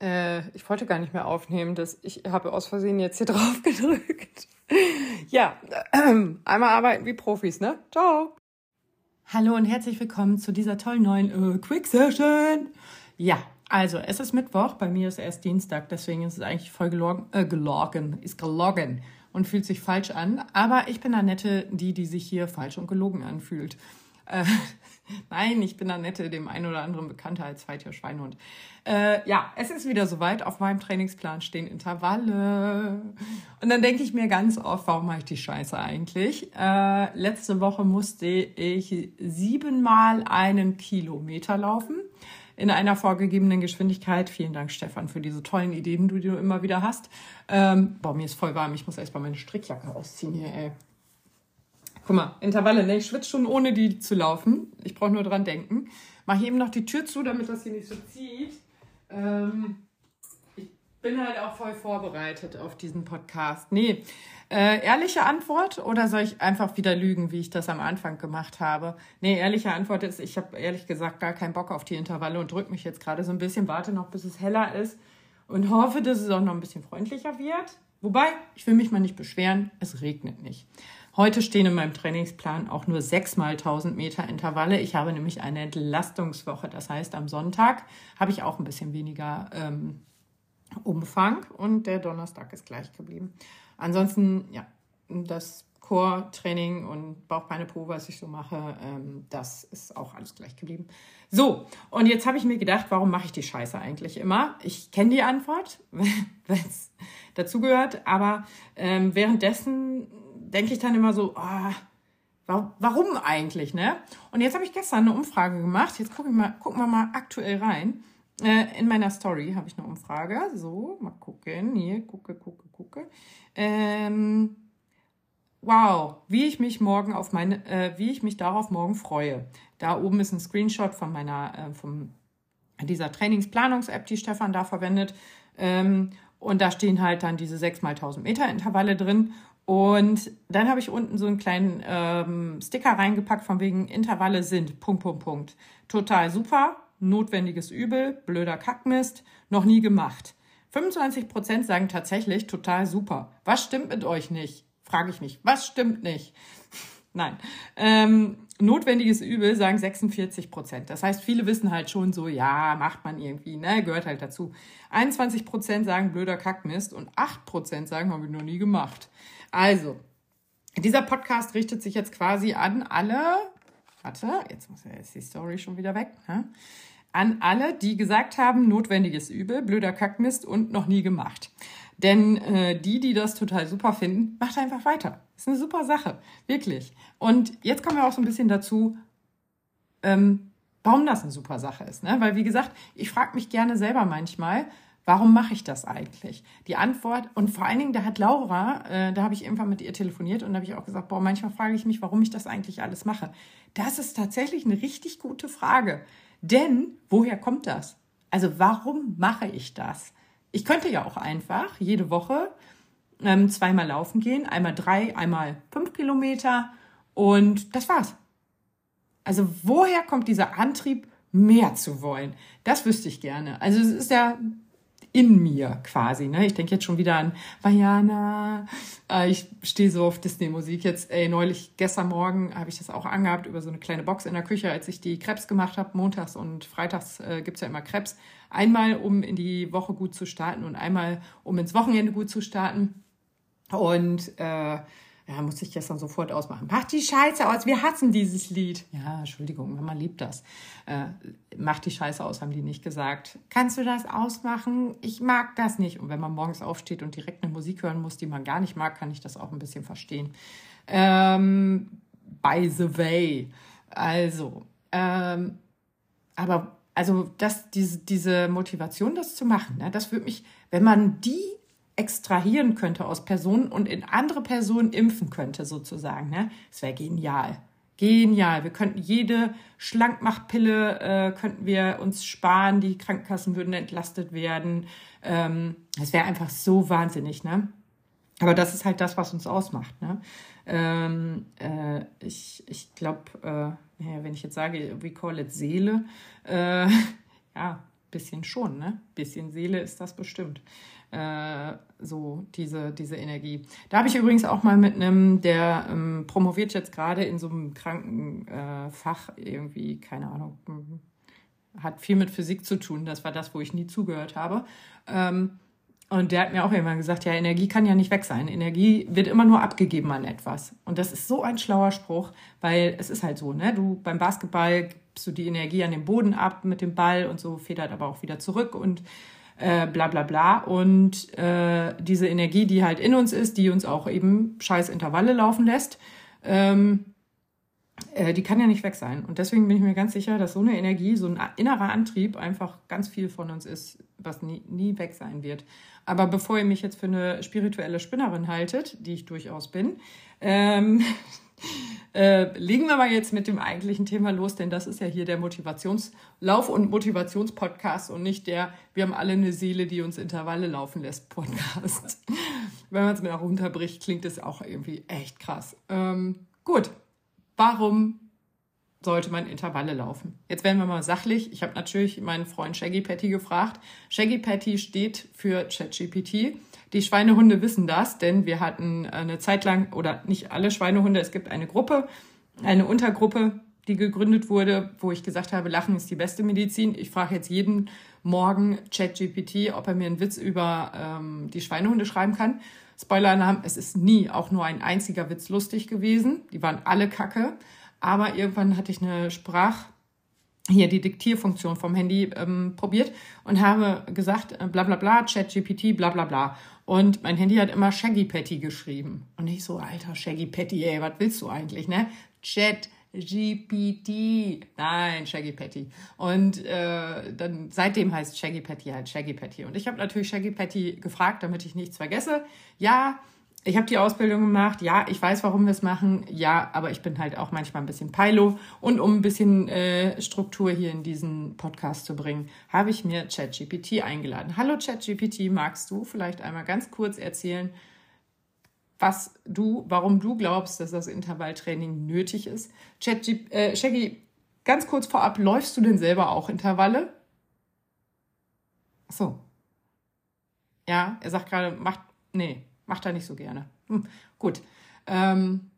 Äh, ich wollte gar nicht mehr aufnehmen. Das, ich habe aus Versehen jetzt hier drauf gedrückt. ja, äh, einmal arbeiten wie Profis, ne? Ciao. Hallo und herzlich willkommen zu dieser tollen neuen äh, Quick Session. Ja, also es ist Mittwoch, bei mir ist erst Dienstag, deswegen ist es eigentlich voll gelogen, äh, gelogen, ist gelogen und fühlt sich falsch an. Aber ich bin Annette, die, die sich hier falsch und gelogen anfühlt. Äh, Nein, ich bin Annette, dem einen oder anderen bekannter als Zweitier Schweinhund. Äh, ja, es ist wieder soweit. Auf meinem Trainingsplan stehen Intervalle. Und dann denke ich mir ganz oft, warum mache ich die Scheiße eigentlich? Äh, letzte Woche musste ich siebenmal einen Kilometer laufen in einer vorgegebenen Geschwindigkeit. Vielen Dank, Stefan, für diese tollen Ideen, die du immer wieder hast. Ähm, boah, mir ist voll warm. Ich muss erst mal meine Strickjacke ausziehen hier, ey. Guck mal, Intervalle, ne? Ich schwitze schon ohne die zu laufen. Ich brauche nur dran denken. Mach hier eben noch die Tür zu, damit das hier nicht so zieht. Ähm, ich bin halt auch voll vorbereitet auf diesen Podcast. Nee, äh, ehrliche Antwort oder soll ich einfach wieder lügen, wie ich das am Anfang gemacht habe? Nee, ehrliche Antwort ist, ich habe ehrlich gesagt gar keinen Bock auf die Intervalle und drücke mich jetzt gerade so ein bisschen, warte noch, bis es heller ist und hoffe, dass es auch noch ein bisschen freundlicher wird. Wobei, ich will mich mal nicht beschweren, es regnet nicht. Heute stehen in meinem Trainingsplan auch nur sechs mal 1000 Meter Intervalle. Ich habe nämlich eine Entlastungswoche. Das heißt, am Sonntag habe ich auch ein bisschen weniger ähm, Umfang und der Donnerstag ist gleich geblieben. Ansonsten, ja, das Core-Training und Bauchbeine Po, was ich so mache, ähm, das ist auch alles gleich geblieben. So, und jetzt habe ich mir gedacht, warum mache ich die Scheiße eigentlich immer? Ich kenne die Antwort, wenn es dazugehört, aber ähm, währenddessen denke ich dann immer so, oh, warum eigentlich, ne? Und jetzt habe ich gestern eine Umfrage gemacht. Jetzt gucken wir mal, gucken wir mal aktuell rein. Äh, in meiner Story habe ich eine Umfrage. So, mal gucken. Hier, gucke, gucke, gucke. Ähm, wow, wie ich mich morgen auf meine, äh, wie ich mich darauf morgen freue. Da oben ist ein Screenshot von meiner, äh, von dieser Trainingsplanungs-App, die Stefan da verwendet. Ähm, und da stehen halt dann diese 6 mal 1000 Meter Intervalle drin. Und dann habe ich unten so einen kleinen ähm, Sticker reingepackt von wegen Intervalle sind Punkt, Punkt, Punkt. Total super, notwendiges Übel, blöder Kackmist, noch nie gemacht. 25 Prozent sagen tatsächlich total super. Was stimmt mit euch nicht? Frage ich mich. Was stimmt nicht? Nein. Ähm, notwendiges Übel sagen 46 Prozent. Das heißt, viele wissen halt schon so, ja, macht man irgendwie, ne, gehört halt dazu. 21 Prozent sagen blöder Kackmist und 8 Prozent sagen, habe ich noch nie gemacht. Also, dieser Podcast richtet sich jetzt quasi an alle, warte, jetzt muss ja jetzt die Story schon wieder weg, ne? an alle, die gesagt haben, notwendiges Übel, blöder Kackmist und noch nie gemacht. Denn äh, die, die das total super finden, macht einfach weiter. Ist eine super Sache, wirklich. Und jetzt kommen wir auch so ein bisschen dazu, ähm, warum das eine super Sache ist. Ne? Weil, wie gesagt, ich frage mich gerne selber manchmal, Warum mache ich das eigentlich? Die Antwort, und vor allen Dingen, da hat Laura, äh, da habe ich irgendwann mit ihr telefoniert und da habe ich auch gesagt, boah, manchmal frage ich mich, warum ich das eigentlich alles mache. Das ist tatsächlich eine richtig gute Frage. Denn woher kommt das? Also warum mache ich das? Ich könnte ja auch einfach jede Woche ähm, zweimal laufen gehen, einmal drei, einmal fünf Kilometer und das war's. Also woher kommt dieser Antrieb, mehr zu wollen? Das wüsste ich gerne. Also es ist ja in mir quasi. Ne? Ich denke jetzt schon wieder an Vajana. Äh, ich stehe so auf Disney-Musik. Jetzt, ey, neulich, gestern Morgen habe ich das auch angehabt über so eine kleine Box in der Küche, als ich die Krebs gemacht habe. Montags und freitags äh, gibt's ja immer Krebs. Einmal, um in die Woche gut zu starten und einmal, um ins Wochenende gut zu starten. Und äh, ja, muss ich gestern sofort ausmachen. Mach die Scheiße aus, wir hassen dieses Lied. Ja, Entschuldigung, Mama liebt das. Äh, mach die Scheiße aus, haben die nicht gesagt. Kannst du das ausmachen? Ich mag das nicht. Und wenn man morgens aufsteht und direkt eine Musik hören muss, die man gar nicht mag, kann ich das auch ein bisschen verstehen. Ähm, by the way. Also, ähm, aber also das, diese, diese Motivation, das zu machen, ne, das würde mich, wenn man die extrahieren könnte aus Personen und in andere Personen impfen könnte, sozusagen. Ne? Das wäre genial. Genial. Wir könnten jede Schlankmachpille äh, könnten wir uns sparen, die Krankenkassen würden entlastet werden. Ähm, das wäre einfach so wahnsinnig, ne? Aber das ist halt das, was uns ausmacht. Ne? Ähm, äh, ich ich glaube, äh, naja, wenn ich jetzt sage, we call it Seele, äh, ja, bisschen schon, ne? Bisschen Seele ist das bestimmt. Äh, so diese, diese Energie. Da habe ich übrigens auch mal mit einem, der ähm, promoviert jetzt gerade in so einem Krankenfach äh, irgendwie, keine Ahnung, hm, hat viel mit Physik zu tun. Das war das, wo ich nie zugehört habe. Ähm, und der hat mir auch immer gesagt, ja, Energie kann ja nicht weg sein. Energie wird immer nur abgegeben an etwas. Und das ist so ein schlauer Spruch, weil es ist halt so, ne? Du beim Basketball gibst du die Energie an den Boden ab mit dem Ball und so federt aber auch wieder zurück und äh, bla bla bla. Und äh, diese Energie, die halt in uns ist, die uns auch eben scheiß Intervalle laufen lässt, ähm, äh, die kann ja nicht weg sein. Und deswegen bin ich mir ganz sicher, dass so eine Energie, so ein innerer Antrieb einfach ganz viel von uns ist, was nie, nie weg sein wird. Aber bevor ihr mich jetzt für eine spirituelle Spinnerin haltet, die ich durchaus bin, ähm, äh, legen wir mal jetzt mit dem eigentlichen Thema los, denn das ist ja hier der Motivationslauf- und Motivationspodcast und nicht der Wir haben alle eine Seele, die uns Intervalle laufen lässt Podcast. Wenn man es mir auch runterbricht, klingt es auch irgendwie echt krass. Ähm, gut, warum sollte man Intervalle laufen? Jetzt werden wir mal sachlich. Ich habe natürlich meinen Freund Shaggy Patty gefragt. Shaggy Patty steht für ChatGPT. Die Schweinehunde wissen das, denn wir hatten eine Zeit lang, oder nicht alle Schweinehunde, es gibt eine Gruppe, eine Untergruppe, die gegründet wurde, wo ich gesagt habe, Lachen ist die beste Medizin. Ich frage jetzt jeden Morgen ChatGPT, ob er mir einen Witz über ähm, die Schweinehunde schreiben kann. Spoiler-Alarm, es ist nie auch nur ein einziger Witz lustig gewesen. Die waren alle kacke. Aber irgendwann hatte ich eine Sprach, hier die Diktierfunktion vom Handy ähm, probiert und habe gesagt, äh, bla bla bla, ChatGPT, bla bla bla. Und mein Handy hat immer Shaggy Patty geschrieben. Und ich so, alter Shaggy Patty, ey, was willst du eigentlich, ne? Chat GPT. Nein, Shaggy Patty. Und äh, dann seitdem heißt Shaggy Patty halt Shaggy Patty. Und ich habe natürlich Shaggy Patty gefragt, damit ich nichts vergesse. Ja, ich habe die Ausbildung gemacht. Ja, ich weiß, warum wir es machen. Ja, aber ich bin halt auch manchmal ein bisschen Pilo. Und um ein bisschen äh, Struktur hier in diesen Podcast zu bringen, habe ich mir ChatGPT eingeladen. Hallo ChatGPT, magst du vielleicht einmal ganz kurz erzählen, was du, warum du glaubst, dass das Intervalltraining nötig ist? ChatGPT, äh, Shaggy, ganz kurz vorab, läufst du denn selber auch Intervalle? Ach so. Ja, er sagt gerade, macht, nee, Macht er nicht so gerne. Hm, gut. Ähm,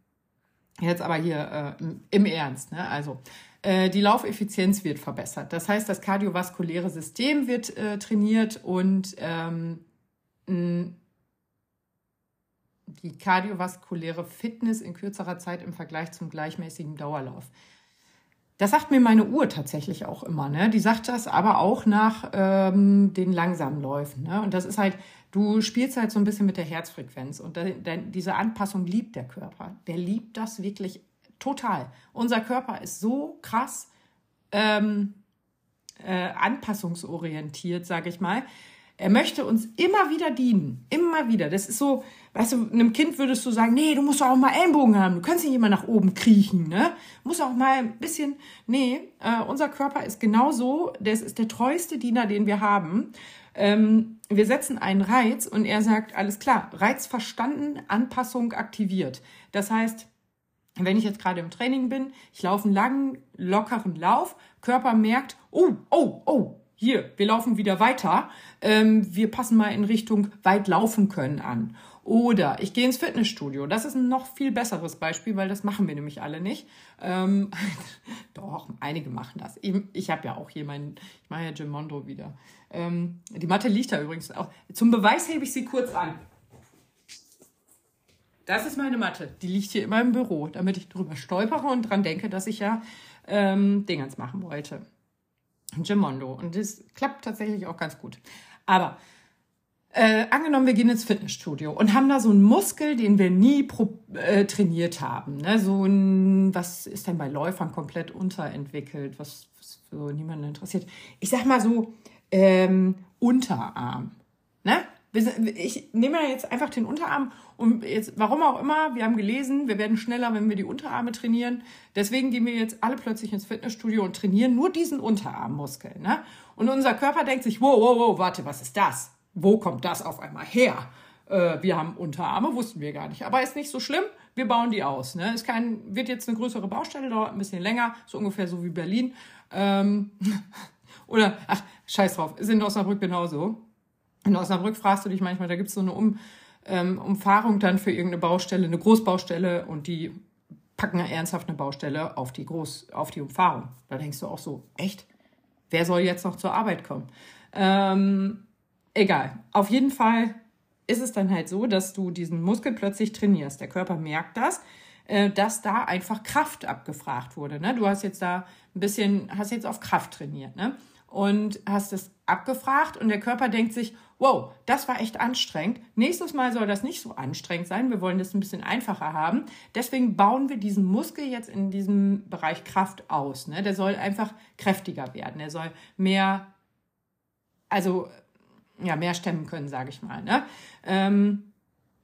jetzt aber hier äh, im Ernst. Ne? Also, äh, die Laufeffizienz wird verbessert. Das heißt, das kardiovaskuläre System wird äh, trainiert und ähm, die kardiovaskuläre Fitness in kürzerer Zeit im Vergleich zum gleichmäßigen Dauerlauf. Das sagt mir meine Uhr tatsächlich auch immer. Ne? Die sagt das aber auch nach ähm, den langsamen Läufen. Ne? Und das ist halt, du spielst halt so ein bisschen mit der Herzfrequenz. Und da, da, diese Anpassung liebt der Körper. Der liebt das wirklich total. Unser Körper ist so krass ähm, äh, anpassungsorientiert, sage ich mal. Er möchte uns immer wieder dienen. Immer wieder. Das ist so, weißt du, einem Kind würdest du sagen, nee, du musst auch mal Ellenbogen haben. Du kannst nicht immer nach oben kriechen, ne? Du musst auch mal ein bisschen, nee, äh, unser Körper ist genau so. Das ist der treueste Diener, den wir haben. Ähm, wir setzen einen Reiz und er sagt, alles klar, Reiz verstanden, Anpassung aktiviert. Das heißt, wenn ich jetzt gerade im Training bin, ich laufe einen langen, lockeren Lauf, Körper merkt, oh, oh, oh, hier, wir laufen wieder weiter. Ähm, wir passen mal in Richtung weit laufen können an. Oder ich gehe ins Fitnessstudio. Das ist ein noch viel besseres Beispiel, weil das machen wir nämlich alle nicht. Ähm, doch, einige machen das. Ich, ich habe ja auch hier meinen, ich mache ja Jim Mondo wieder. Ähm, die Matte liegt da übrigens auch. Zum Beweis hebe ich sie kurz an. Das ist meine Matte. Die liegt hier immer im Büro, damit ich drüber stolpere und dran denke, dass ich ja ähm, Dingens machen wollte. Gimondo. Und das klappt tatsächlich auch ganz gut. Aber äh, angenommen, wir gehen ins Fitnessstudio und haben da so einen Muskel, den wir nie pro, äh, trainiert haben. Ne? So ein, was ist denn bei Läufern komplett unterentwickelt, was, was so niemanden interessiert. Ich sag mal so, ähm, Unterarm. Ne? Ich nehme jetzt einfach den Unterarm und jetzt, warum auch immer, wir haben gelesen, wir werden schneller, wenn wir die Unterarme trainieren. Deswegen gehen wir jetzt alle plötzlich ins Fitnessstudio und trainieren nur diesen Unterarmmuskel. Ne? Und unser Körper denkt sich, wow, wow, wow, warte, was ist das? Wo kommt das auf einmal her? Äh, wir haben Unterarme, wussten wir gar nicht. Aber ist nicht so schlimm, wir bauen die aus. Ne? Ist kein, wird jetzt eine größere Baustelle, dauert ein bisschen länger, so ungefähr so wie Berlin. Ähm, oder, ach, scheiß drauf, ist in Osnabrück genauso. In Osnabrück fragst du dich manchmal, da gibt es so eine um, ähm, Umfahrung dann für irgendeine Baustelle, eine Großbaustelle und die packen ernsthaft eine Baustelle auf die Groß, auf die Umfahrung. Da denkst du auch so, echt? Wer soll jetzt noch zur Arbeit kommen? Ähm, egal. Auf jeden Fall ist es dann halt so, dass du diesen Muskel plötzlich trainierst. Der Körper merkt das, äh, dass da einfach Kraft abgefragt wurde. Ne? Du hast jetzt da ein bisschen, hast jetzt auf Kraft trainiert, ne? Und hast es abgefragt und der Körper denkt sich, wow, das war echt anstrengend. Nächstes Mal soll das nicht so anstrengend sein. Wir wollen das ein bisschen einfacher haben. Deswegen bauen wir diesen Muskel jetzt in diesem Bereich Kraft aus. Ne? Der soll einfach kräftiger werden. Der soll mehr, also ja, mehr stemmen können, sage ich mal. Ne? Ähm,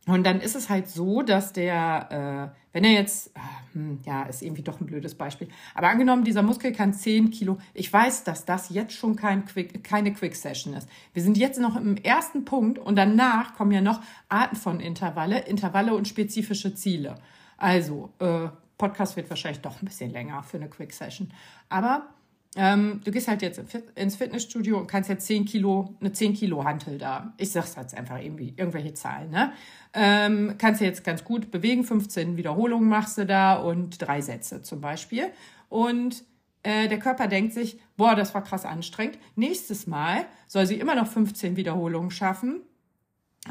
und dann ist es halt so, dass der, äh, wenn er jetzt, äh, hm, ja, ist irgendwie doch ein blödes Beispiel, aber angenommen, dieser Muskel kann 10 Kilo, ich weiß, dass das jetzt schon kein Quick, keine Quick-Session ist. Wir sind jetzt noch im ersten Punkt und danach kommen ja noch Arten von Intervalle, Intervalle und spezifische Ziele. Also, äh, Podcast wird wahrscheinlich doch ein bisschen länger für eine Quick-Session. Aber ähm, du gehst halt jetzt ins Fitnessstudio und kannst jetzt 10 Kilo, eine 10 Kilo Hantel da. Ich sag's jetzt einfach irgendwie, irgendwelche Zahlen, ne? Ähm, kannst du jetzt ganz gut bewegen. 15 Wiederholungen machst du da und drei Sätze zum Beispiel. Und äh, der Körper denkt sich, boah, das war krass anstrengend. Nächstes Mal soll sie immer noch 15 Wiederholungen schaffen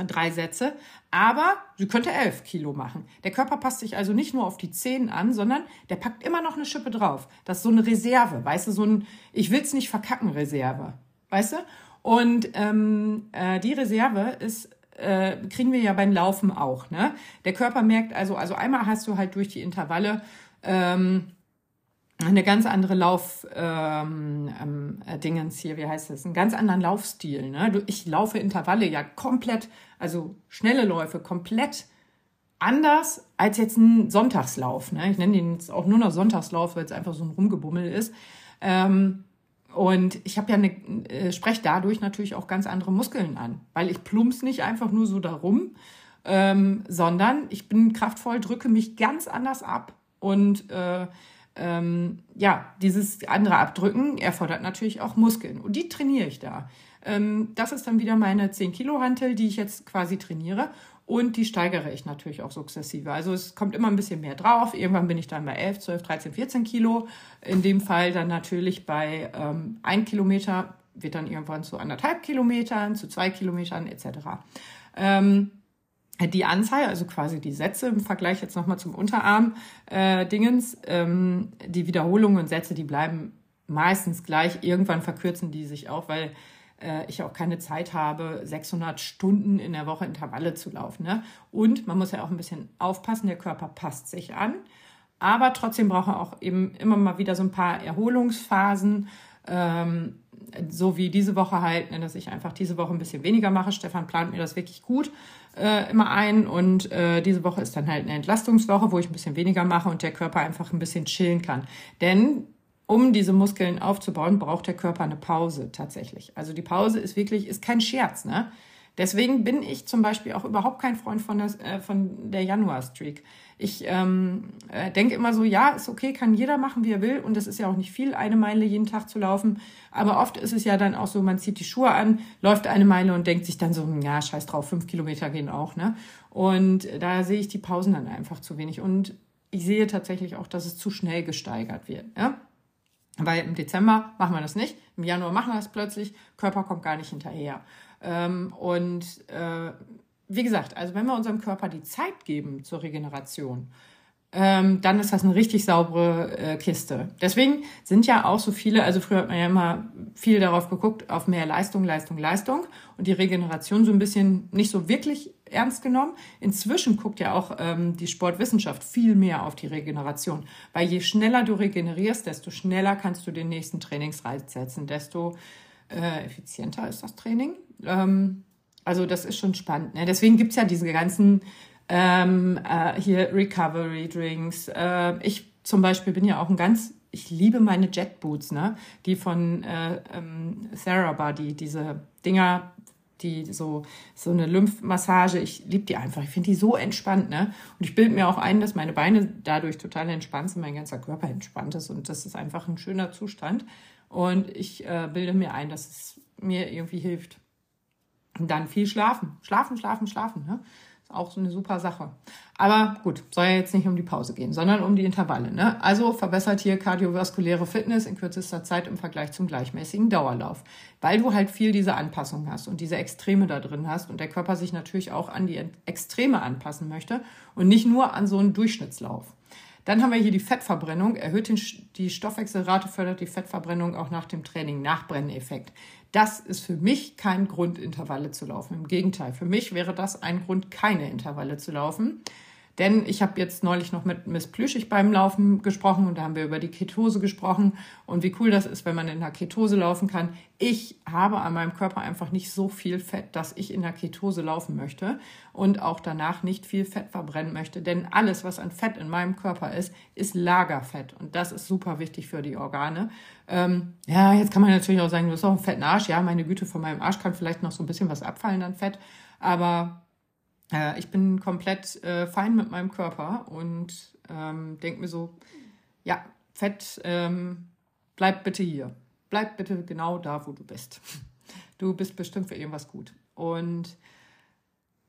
drei Sätze, aber sie könnte elf Kilo machen. Der Körper passt sich also nicht nur auf die Zehen an, sondern der packt immer noch eine Schippe drauf. Das ist so eine Reserve, weißt du, so ein Ich will's nicht verkacken Reserve, weißt du? Und ähm, äh, die Reserve ist äh, kriegen wir ja beim Laufen auch. Ne? Der Körper merkt also, also einmal hast du halt durch die Intervalle ähm, eine ganz andere Lauf ähm, ähm, äh, Dingens hier, wie heißt das? Einen ganz anderen Laufstil. Ne? Ich laufe Intervalle ja komplett, also schnelle Läufe komplett anders als jetzt ein Sonntagslauf. Ne? Ich nenne den jetzt auch nur noch Sonntagslauf, weil es einfach so ein Rumgebummel ist. Ähm, und ich habe ja eine, äh, spreche dadurch natürlich auch ganz andere Muskeln an, weil ich plumps nicht einfach nur so darum, ähm, sondern ich bin kraftvoll, drücke mich ganz anders ab und äh, ähm, ja, dieses andere Abdrücken erfordert natürlich auch Muskeln und die trainiere ich da. Ähm, das ist dann wieder meine 10 Kilo Hantel, die ich jetzt quasi trainiere und die steigere ich natürlich auch sukzessive. Also es kommt immer ein bisschen mehr drauf. Irgendwann bin ich dann bei 11, 12, 13, 14 Kilo. In dem Fall dann natürlich bei ähm, 1 Kilometer wird dann irgendwann zu anderthalb Kilometern, zu zwei Kilometern etc. Ähm, die Anzahl, also quasi die Sätze im Vergleich jetzt nochmal zum Unterarm-Dingens, äh, ähm, die Wiederholungen und Sätze, die bleiben meistens gleich. Irgendwann verkürzen die sich auch, weil äh, ich auch keine Zeit habe, 600 Stunden in der Woche Intervalle zu laufen. Ne? Und man muss ja auch ein bisschen aufpassen, der Körper passt sich an. Aber trotzdem braucht er auch eben immer mal wieder so ein paar Erholungsphasen. Ähm, so wie diese Woche halt, dass ich einfach diese Woche ein bisschen weniger mache. Stefan plant mir das wirklich gut äh, immer ein und äh, diese Woche ist dann halt eine Entlastungswoche, wo ich ein bisschen weniger mache und der Körper einfach ein bisschen chillen kann. Denn um diese Muskeln aufzubauen, braucht der Körper eine Pause tatsächlich. Also die Pause ist wirklich, ist kein Scherz, ne? Deswegen bin ich zum Beispiel auch überhaupt kein Freund von der, äh, von der Januar-Streak. Ich ähm, äh, denke immer so, ja, ist okay, kann jeder machen, wie er will. Und es ist ja auch nicht viel, eine Meile jeden Tag zu laufen. Aber oft ist es ja dann auch so, man zieht die Schuhe an, läuft eine Meile und denkt sich dann so, ja, scheiß drauf, fünf Kilometer gehen auch. Ne? Und da sehe ich die Pausen dann einfach zu wenig. Und ich sehe tatsächlich auch, dass es zu schnell gesteigert wird. Ja? Weil im Dezember machen wir das nicht, im Januar machen wir das plötzlich, Körper kommt gar nicht hinterher. Ähm, und äh, wie gesagt, also wenn wir unserem Körper die Zeit geben zur Regeneration, ähm, dann ist das eine richtig saubere äh, Kiste. Deswegen sind ja auch so viele, also früher hat man ja immer viel darauf geguckt, auf mehr Leistung, Leistung, Leistung und die Regeneration so ein bisschen nicht so wirklich ernst genommen. Inzwischen guckt ja auch ähm, die Sportwissenschaft viel mehr auf die Regeneration, weil je schneller du regenerierst, desto schneller kannst du den nächsten Trainingsreiz setzen, desto äh, effizienter ist das Training. Ähm, also das ist schon spannend. Ne? Deswegen gibt's ja diese ganzen ähm, äh, hier Recovery Drinks. Äh, ich zum Beispiel bin ja auch ein ganz, ich liebe meine Jet Boots, ne? Die von äh, ähm, Therabody, diese Dinger, die so so eine Lymphmassage. Ich liebe die einfach. Ich finde die so entspannt, ne? Und ich bilde mir auch ein, dass meine Beine dadurch total entspannt sind, mein ganzer Körper entspannt ist und das ist einfach ein schöner Zustand. Und ich äh, bilde mir ein, dass es mir irgendwie hilft. Und dann viel schlafen. Schlafen, schlafen, schlafen. Ne? auch so eine super Sache. Aber gut, soll ja jetzt nicht um die Pause gehen, sondern um die Intervalle. Ne? Also verbessert hier kardiovaskuläre Fitness in kürzester Zeit im Vergleich zum gleichmäßigen Dauerlauf. Weil du halt viel diese Anpassung hast und diese Extreme da drin hast und der Körper sich natürlich auch an die Extreme anpassen möchte und nicht nur an so einen Durchschnittslauf. Dann haben wir hier die Fettverbrennung, erhöht die Stoffwechselrate, fördert die Fettverbrennung auch nach dem Training, Nachbrenneffekt. Das ist für mich kein Grund, Intervalle zu laufen. Im Gegenteil, für mich wäre das ein Grund, keine Intervalle zu laufen. Denn ich habe jetzt neulich noch mit Miss Plüschig beim Laufen gesprochen und da haben wir über die Ketose gesprochen und wie cool das ist, wenn man in der Ketose laufen kann. Ich habe an meinem Körper einfach nicht so viel Fett, dass ich in der Ketose laufen möchte und auch danach nicht viel Fett verbrennen möchte. Denn alles, was an Fett in meinem Körper ist, ist Lagerfett und das ist super wichtig für die Organe. Ähm, ja, jetzt kann man natürlich auch sagen, du bist auch ein fetten Arsch. Ja, meine Güte, von meinem Arsch kann vielleicht noch so ein bisschen was abfallen an Fett, aber äh, ich bin komplett äh, fein mit meinem Körper und ähm, denke mir so, ja, Fett, ähm, bleib bitte hier. Bleib bitte genau da, wo du bist. Du bist bestimmt für irgendwas gut. Und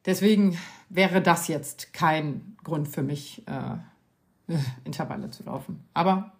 deswegen wäre das jetzt kein Grund für mich, äh, Intervalle zu laufen. Aber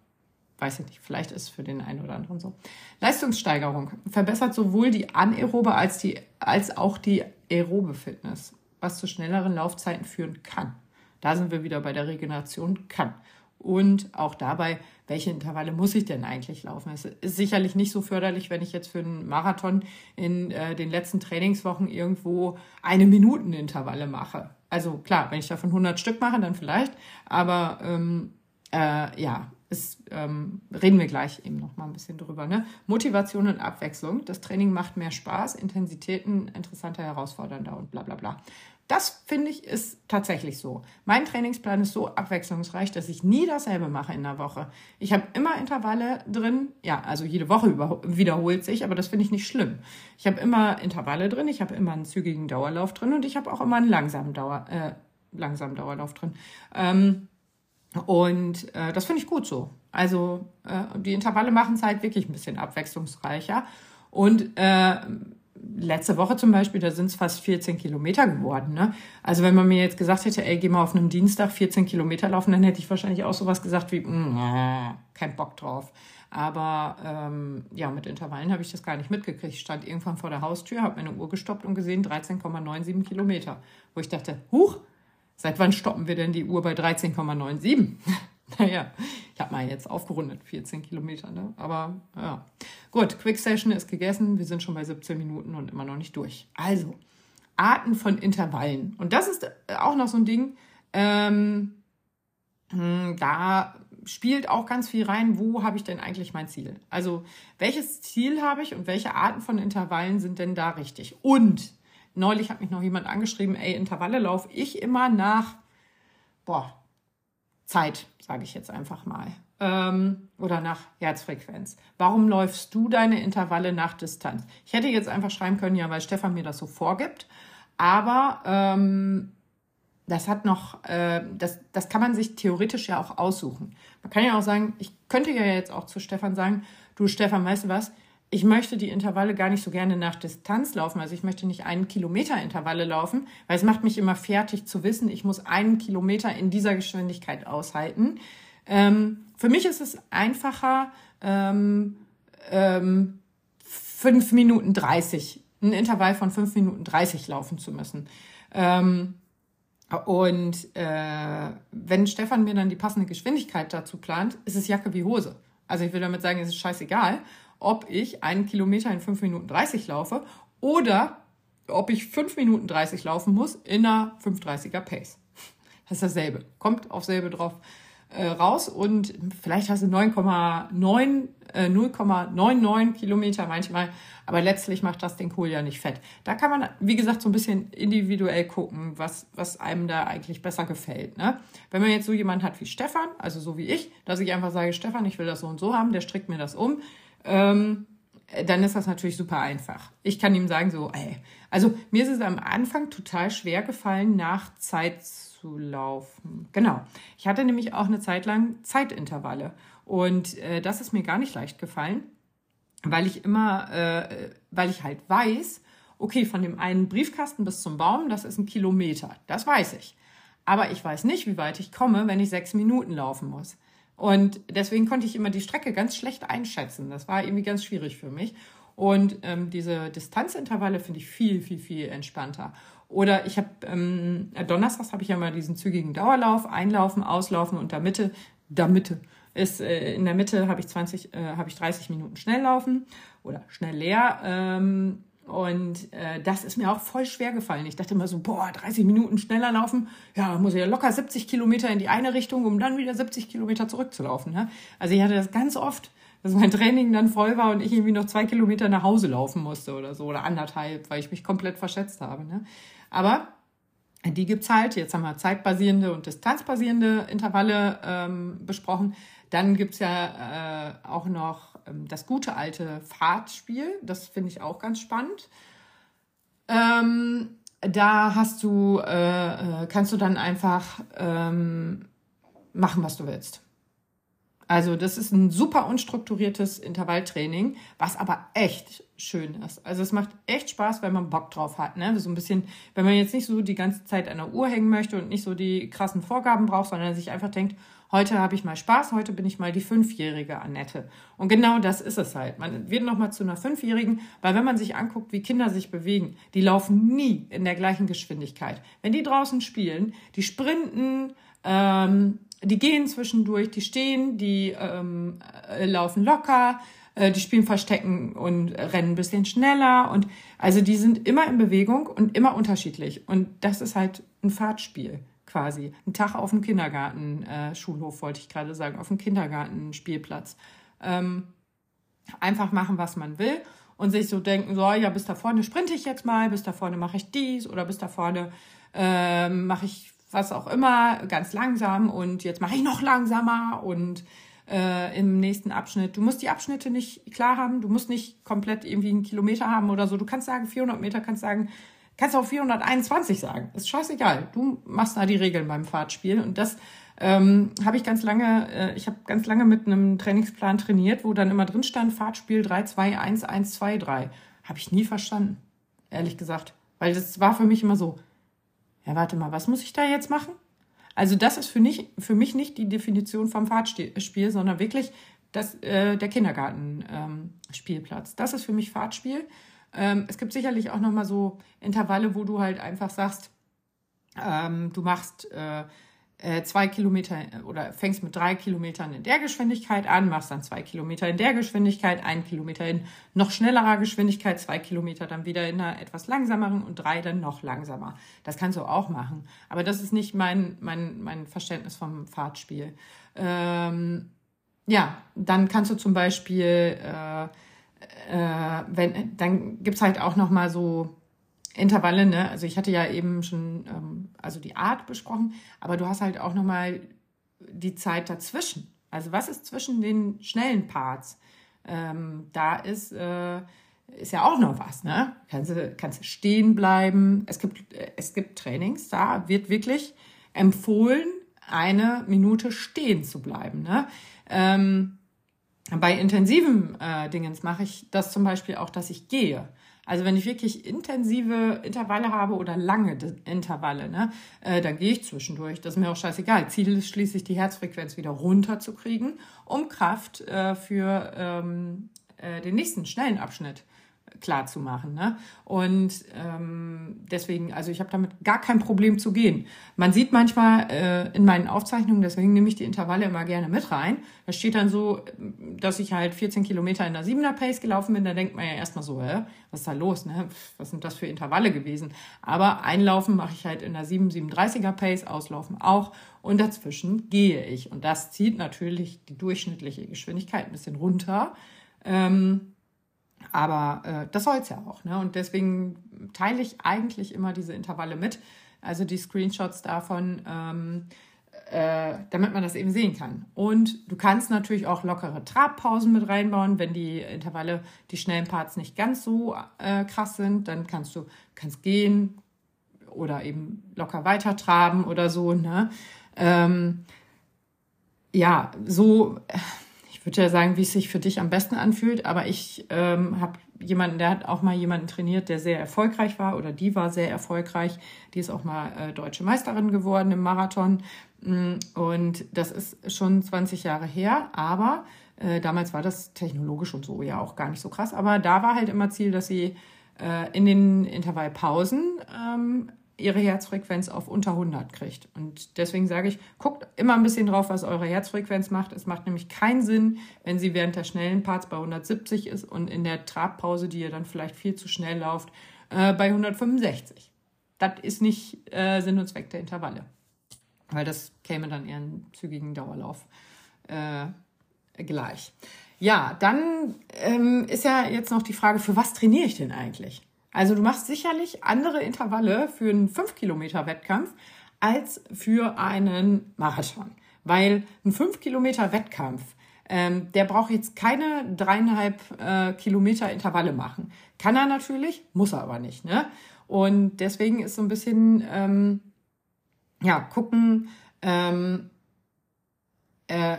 weiß ich nicht, vielleicht ist es für den einen oder anderen so. Leistungssteigerung verbessert sowohl die anaerobe als, die, als auch die aerobe Fitness was zu schnelleren Laufzeiten führen kann. Da sind wir wieder bei der Regeneration kann. Und auch dabei, welche Intervalle muss ich denn eigentlich laufen? Es ist sicherlich nicht so förderlich, wenn ich jetzt für einen Marathon in äh, den letzten Trainingswochen irgendwo eine Minuten Intervalle mache. Also klar, wenn ich davon 100 Stück mache, dann vielleicht. Aber ähm, äh, ja, ist, ähm, reden wir gleich eben noch mal ein bisschen drüber. Ne? Motivation und Abwechslung. Das Training macht mehr Spaß, Intensitäten interessanter, herausfordernder und bla bla bla. Das finde ich ist tatsächlich so. Mein Trainingsplan ist so abwechslungsreich, dass ich nie dasselbe mache in der Woche. Ich habe immer Intervalle drin. Ja, also jede Woche wiederholt sich, aber das finde ich nicht schlimm. Ich habe immer Intervalle drin, ich habe immer einen zügigen Dauerlauf drin und ich habe auch immer einen langsamen, Dauer, äh, langsamen Dauerlauf drin. Ähm, und äh, das finde ich gut so. Also äh, die Intervalle machen es halt wirklich ein bisschen abwechslungsreicher. Und äh, letzte Woche zum Beispiel, da sind es fast 14 Kilometer geworden. Ne? Also wenn man mir jetzt gesagt hätte, ey, geh mal auf einem Dienstag 14 Kilometer laufen, dann hätte ich wahrscheinlich auch sowas gesagt wie, mm, kein Bock drauf. Aber ähm, ja, mit Intervallen habe ich das gar nicht mitgekriegt. Ich stand irgendwann vor der Haustür, habe meine Uhr gestoppt und gesehen 13,97 Kilometer. Wo ich dachte, huch, seit wann stoppen wir denn die Uhr bei 13,97? Naja, ich habe mal jetzt aufgerundet, 14 Kilometer, ne? Aber ja. Gut, Quick Session ist gegessen. Wir sind schon bei 17 Minuten und immer noch nicht durch. Also, Arten von Intervallen. Und das ist auch noch so ein Ding, ähm, hm, da spielt auch ganz viel rein, wo habe ich denn eigentlich mein Ziel? Also, welches Ziel habe ich und welche Arten von Intervallen sind denn da richtig? Und neulich hat mich noch jemand angeschrieben, ey, Intervalle laufe ich immer nach, boah, Zeit, sage ich jetzt einfach mal. Ähm, oder nach Herzfrequenz. Warum läufst du deine Intervalle nach Distanz? Ich hätte jetzt einfach schreiben können, ja, weil Stefan mir das so vorgibt. Aber ähm, das hat noch, äh, das, das kann man sich theoretisch ja auch aussuchen. Man kann ja auch sagen, ich könnte ja jetzt auch zu Stefan sagen, du Stefan, weißt du was, ich möchte die Intervalle gar nicht so gerne nach Distanz laufen. Also ich möchte nicht einen Kilometer Intervalle laufen, weil es macht mich immer fertig zu wissen, ich muss einen Kilometer in dieser Geschwindigkeit aushalten. Ähm, für mich ist es einfacher, ähm, ähm, 5 Minuten 30, ein Intervall von 5 Minuten 30 laufen zu müssen. Ähm, und äh, wenn Stefan mir dann die passende Geschwindigkeit dazu plant, ist es Jacke wie Hose. Also ich will damit sagen, es ist scheißegal ob ich einen Kilometer in 5 Minuten 30 laufe oder ob ich 5 Minuten 30 laufen muss in einer 530er Pace. Das ist dasselbe. Kommt auf selbe drauf äh, raus und vielleicht hast du 9,9, äh, 0,99 Kilometer manchmal, aber letztlich macht das den Kohl ja nicht fett. Da kann man, wie gesagt, so ein bisschen individuell gucken, was, was einem da eigentlich besser gefällt. Ne? Wenn man jetzt so jemanden hat wie Stefan, also so wie ich, dass ich einfach sage, Stefan, ich will das so und so haben, der strickt mir das um, ähm, dann ist das natürlich super einfach. Ich kann ihm sagen, so, ey, also mir ist es am Anfang total schwer gefallen, nach Zeit zu laufen. Genau. Ich hatte nämlich auch eine Zeit lang Zeitintervalle und äh, das ist mir gar nicht leicht gefallen. weil ich immer, äh, weil ich halt weiß, okay, von dem einen Briefkasten bis zum Baum, das ist ein Kilometer. Das weiß ich. Aber ich weiß nicht, wie weit ich komme, wenn ich sechs Minuten laufen muss. Und deswegen konnte ich immer die Strecke ganz schlecht einschätzen. Das war irgendwie ganz schwierig für mich. Und ähm, diese Distanzintervalle finde ich viel, viel, viel entspannter. Oder ich habe ähm, donnerstags habe ich ja mal diesen zügigen Dauerlauf, einlaufen, auslaufen und da Mitte, da Mitte ist äh, in der Mitte habe ich 20, äh, habe ich 30 Minuten schnell laufen oder schnell leer. Ähm, und äh, das ist mir auch voll schwer gefallen. Ich dachte immer so, boah, 30 Minuten schneller laufen, ja, muss ich ja locker 70 Kilometer in die eine Richtung, um dann wieder 70 Kilometer zurückzulaufen. Ne? Also ich hatte das ganz oft, dass mein Training dann voll war und ich irgendwie noch zwei Kilometer nach Hause laufen musste oder so oder anderthalb, weil ich mich komplett verschätzt habe. Ne? Aber die gibt's halt. Jetzt haben wir zeitbasierende und distanzbasierende Intervalle ähm, besprochen. Dann gibt's ja äh, auch noch ähm, das gute alte Fahrtspiel. Das finde ich auch ganz spannend. Ähm, da hast du, äh, äh, kannst du dann einfach ähm, machen, was du willst. Also das ist ein super unstrukturiertes Intervalltraining, was aber echt schön ist. Also es macht echt Spaß, wenn man Bock drauf hat. Ne? So ein bisschen, wenn man jetzt nicht so die ganze Zeit an der Uhr hängen möchte und nicht so die krassen Vorgaben braucht, sondern sich einfach denkt, heute habe ich mal Spaß, heute bin ich mal die fünfjährige Annette. Und genau das ist es halt. Man wird nochmal zu einer Fünfjährigen, weil wenn man sich anguckt, wie Kinder sich bewegen, die laufen nie in der gleichen Geschwindigkeit. Wenn die draußen spielen, die sprinten, ähm, die gehen zwischendurch, die stehen, die ähm, äh, laufen locker, äh, die spielen Verstecken und rennen ein bisschen schneller. Und also die sind immer in Bewegung und immer unterschiedlich. Und das ist halt ein Fahrtspiel quasi. Ein Tag auf dem Kindergarten, äh, wollte ich gerade sagen, auf dem Kindergarten-Spielplatz. Ähm, einfach machen, was man will und sich so denken, so, ja, bis da vorne sprinte ich jetzt mal, bis da vorne mache ich dies oder bis da vorne äh, mache ich was auch immer, ganz langsam und jetzt mache ich noch langsamer und äh, im nächsten Abschnitt. Du musst die Abschnitte nicht klar haben, du musst nicht komplett irgendwie einen Kilometer haben oder so. Du kannst sagen 400 Meter, kannst sagen, kannst auch 421 sagen. Ist scheißegal. Du machst da die Regeln beim Fahrtspiel und das ähm, habe ich ganz lange, äh, ich habe ganz lange mit einem Trainingsplan trainiert, wo dann immer drin stand Fahrtspiel 3, 2, 1, 1, 2, 3. Habe ich nie verstanden, ehrlich gesagt. Weil das war für mich immer so, ja, warte mal, was muss ich da jetzt machen? Also das ist für, nicht, für mich nicht die Definition vom Fahrtspiel, sondern wirklich das, äh, der Kindergartenspielplatz. Ähm, das ist für mich Fahrtspiel. Ähm, es gibt sicherlich auch nochmal so Intervalle, wo du halt einfach sagst, ähm, du machst äh, äh, zwei Kilometer oder fängst mit drei Kilometern in der Geschwindigkeit an, machst dann zwei Kilometer in der Geschwindigkeit, ein Kilometer in noch schnellerer Geschwindigkeit, zwei Kilometer dann wieder in einer etwas langsameren und drei dann noch langsamer. Das kannst du auch machen. Aber das ist nicht mein, mein, mein Verständnis vom Fahrtspiel. Ähm, ja, dann kannst du zum Beispiel, äh, äh, wenn, dann gibt's halt auch noch mal so Intervalle, ne? Also ich hatte ja eben schon ähm, also die Art besprochen, aber du hast halt auch nochmal die Zeit dazwischen. Also was ist zwischen den schnellen Parts? Ähm, da ist, äh, ist ja auch noch was, ne? Kannst du, kannst stehen bleiben. Es gibt, es gibt Trainings, da wird wirklich empfohlen, eine Minute stehen zu bleiben. Ne? Ähm, bei intensiven äh, Dingens mache ich das zum Beispiel auch, dass ich gehe. Also wenn ich wirklich intensive Intervalle habe oder lange Intervalle, ne, äh, dann gehe ich zwischendurch. Das ist mir auch scheißegal. Ziel ist schließlich die Herzfrequenz wieder runterzukriegen, um Kraft äh, für ähm, äh, den nächsten schnellen Abschnitt klar zu machen. Ne? Und ähm, deswegen, also ich habe damit gar kein Problem zu gehen. Man sieht manchmal äh, in meinen Aufzeichnungen, deswegen nehme ich die Intervalle immer gerne mit rein. Da steht dann so, dass ich halt 14 Kilometer in der 7er Pace gelaufen bin. Da denkt man ja erstmal so, hä, was ist da los? Ne? Was sind das für Intervalle gewesen? Aber einlaufen mache ich halt in der 7, 37er Pace, auslaufen auch. Und dazwischen gehe ich. Und das zieht natürlich die durchschnittliche Geschwindigkeit ein bisschen runter. Ähm, aber äh, das soll es ja auch. Ne? Und deswegen teile ich eigentlich immer diese Intervalle mit, also die Screenshots davon, ähm, äh, damit man das eben sehen kann. Und du kannst natürlich auch lockere Trabpausen mit reinbauen, wenn die Intervalle, die schnellen Parts nicht ganz so äh, krass sind, dann kannst du kannst gehen oder eben locker weiter traben oder so. Ne? Ähm, ja, so würde ja sagen, wie es sich für dich am besten anfühlt, aber ich ähm, habe jemanden, der hat auch mal jemanden trainiert, der sehr erfolgreich war oder die war sehr erfolgreich. Die ist auch mal äh, deutsche Meisterin geworden im Marathon. Mm, und das ist schon 20 Jahre her, aber äh, damals war das technologisch und so ja auch gar nicht so krass. Aber da war halt immer Ziel, dass sie äh, in den Intervallpausen ähm, ihre Herzfrequenz auf unter 100 kriegt. Und deswegen sage ich, guckt immer ein bisschen drauf, was eure Herzfrequenz macht. Es macht nämlich keinen Sinn, wenn sie während der schnellen Parts bei 170 ist und in der Trabpause, die ihr dann vielleicht viel zu schnell lauft, äh, bei 165. Das ist nicht äh, Sinn und Zweck der Intervalle. Weil das käme dann einen zügigen Dauerlauf äh, gleich. Ja, dann ähm, ist ja jetzt noch die Frage, für was trainiere ich denn eigentlich? Also du machst sicherlich andere Intervalle für einen 5 Kilometer Wettkampf als für einen Marathon. Weil ein 5 Kilometer Wettkampf, ähm, der braucht jetzt keine dreieinhalb äh, Kilometer Intervalle machen. Kann er natürlich, muss er aber nicht. Ne? Und deswegen ist so ein bisschen, ähm, ja, gucken, ähm, äh,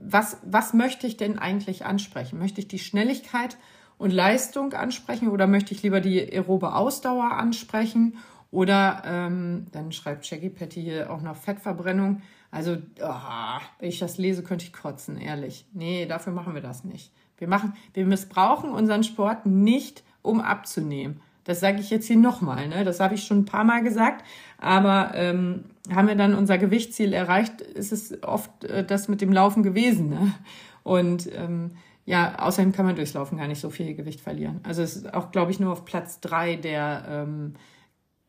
was, was möchte ich denn eigentlich ansprechen? Möchte ich die Schnelligkeit und Leistung ansprechen oder möchte ich lieber die aerobe Ausdauer ansprechen? Oder ähm, dann schreibt Shaggy Patty hier auch noch Fettverbrennung. Also, oh, wenn ich das lese, könnte ich kotzen, ehrlich. Nee, dafür machen wir das nicht. Wir, machen, wir missbrauchen unseren Sport nicht, um abzunehmen. Das sage ich jetzt hier nochmal. Ne? Das habe ich schon ein paar Mal gesagt. Aber ähm, haben wir dann unser Gewichtsziel erreicht, ist es oft äh, das mit dem Laufen gewesen. Ne? Und ähm, ja, außerdem kann man durchs Laufen gar nicht so viel Gewicht verlieren. Also es ist auch, glaube ich, nur auf Platz drei der ähm,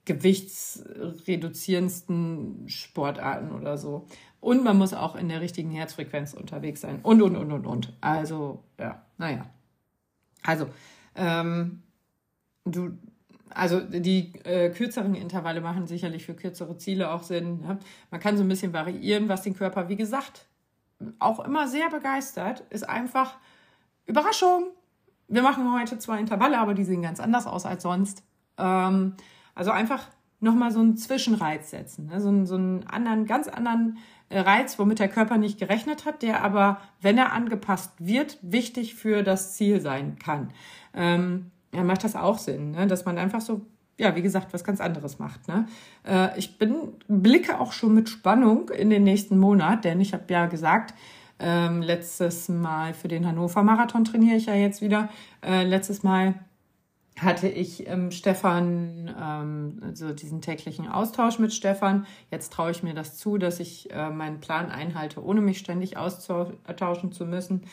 gewichtsreduzierendsten Sportarten oder so. Und man muss auch in der richtigen Herzfrequenz unterwegs sein. Und, und, und, und, und. Also, ja, naja. Also, ähm, du, also die äh, kürzeren Intervalle machen sicherlich für kürzere Ziele auch Sinn. Ne? Man kann so ein bisschen variieren, was den Körper, wie gesagt, auch immer sehr begeistert, ist einfach Überraschung, wir machen heute zwei Intervalle, aber die sehen ganz anders aus als sonst. Ähm, also einfach nochmal so einen Zwischenreiz setzen, ne? so, einen, so einen anderen, ganz anderen äh, Reiz, womit der Körper nicht gerechnet hat, der aber, wenn er angepasst wird, wichtig für das Ziel sein kann. Ähm, ja, macht das auch Sinn, ne? dass man einfach so, ja, wie gesagt, was ganz anderes macht. Ne? Äh, ich bin, blicke auch schon mit Spannung in den nächsten Monat, denn ich habe ja gesagt, ähm, letztes Mal für den Hannover Marathon trainiere ich ja jetzt wieder. Äh, letztes Mal hatte ich ähm, Stefan, ähm, also diesen täglichen Austausch mit Stefan. Jetzt traue ich mir das zu, dass ich äh, meinen Plan einhalte, ohne mich ständig austauschen zu müssen.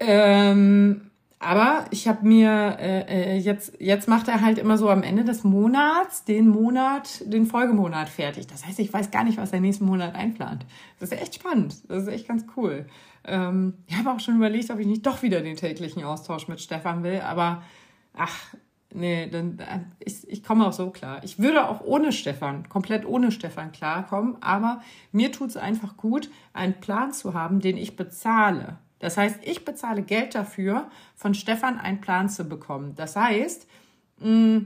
Ähm, aber ich habe mir äh, äh, jetzt jetzt macht er halt immer so am Ende des Monats den Monat, den Folgemonat fertig. Das heißt, ich weiß gar nicht, was er nächsten Monat einplant. Das ist echt spannend. Das ist echt ganz cool. Ähm, ich habe auch schon überlegt, ob ich nicht doch wieder den täglichen Austausch mit Stefan will. Aber ach, nee, dann äh, ich, ich komme auch so klar. Ich würde auch ohne Stefan, komplett ohne Stefan klarkommen. Aber mir tut es einfach gut, einen Plan zu haben, den ich bezahle. Das heißt, ich bezahle Geld dafür, von Stefan einen Plan zu bekommen. Das heißt, mm,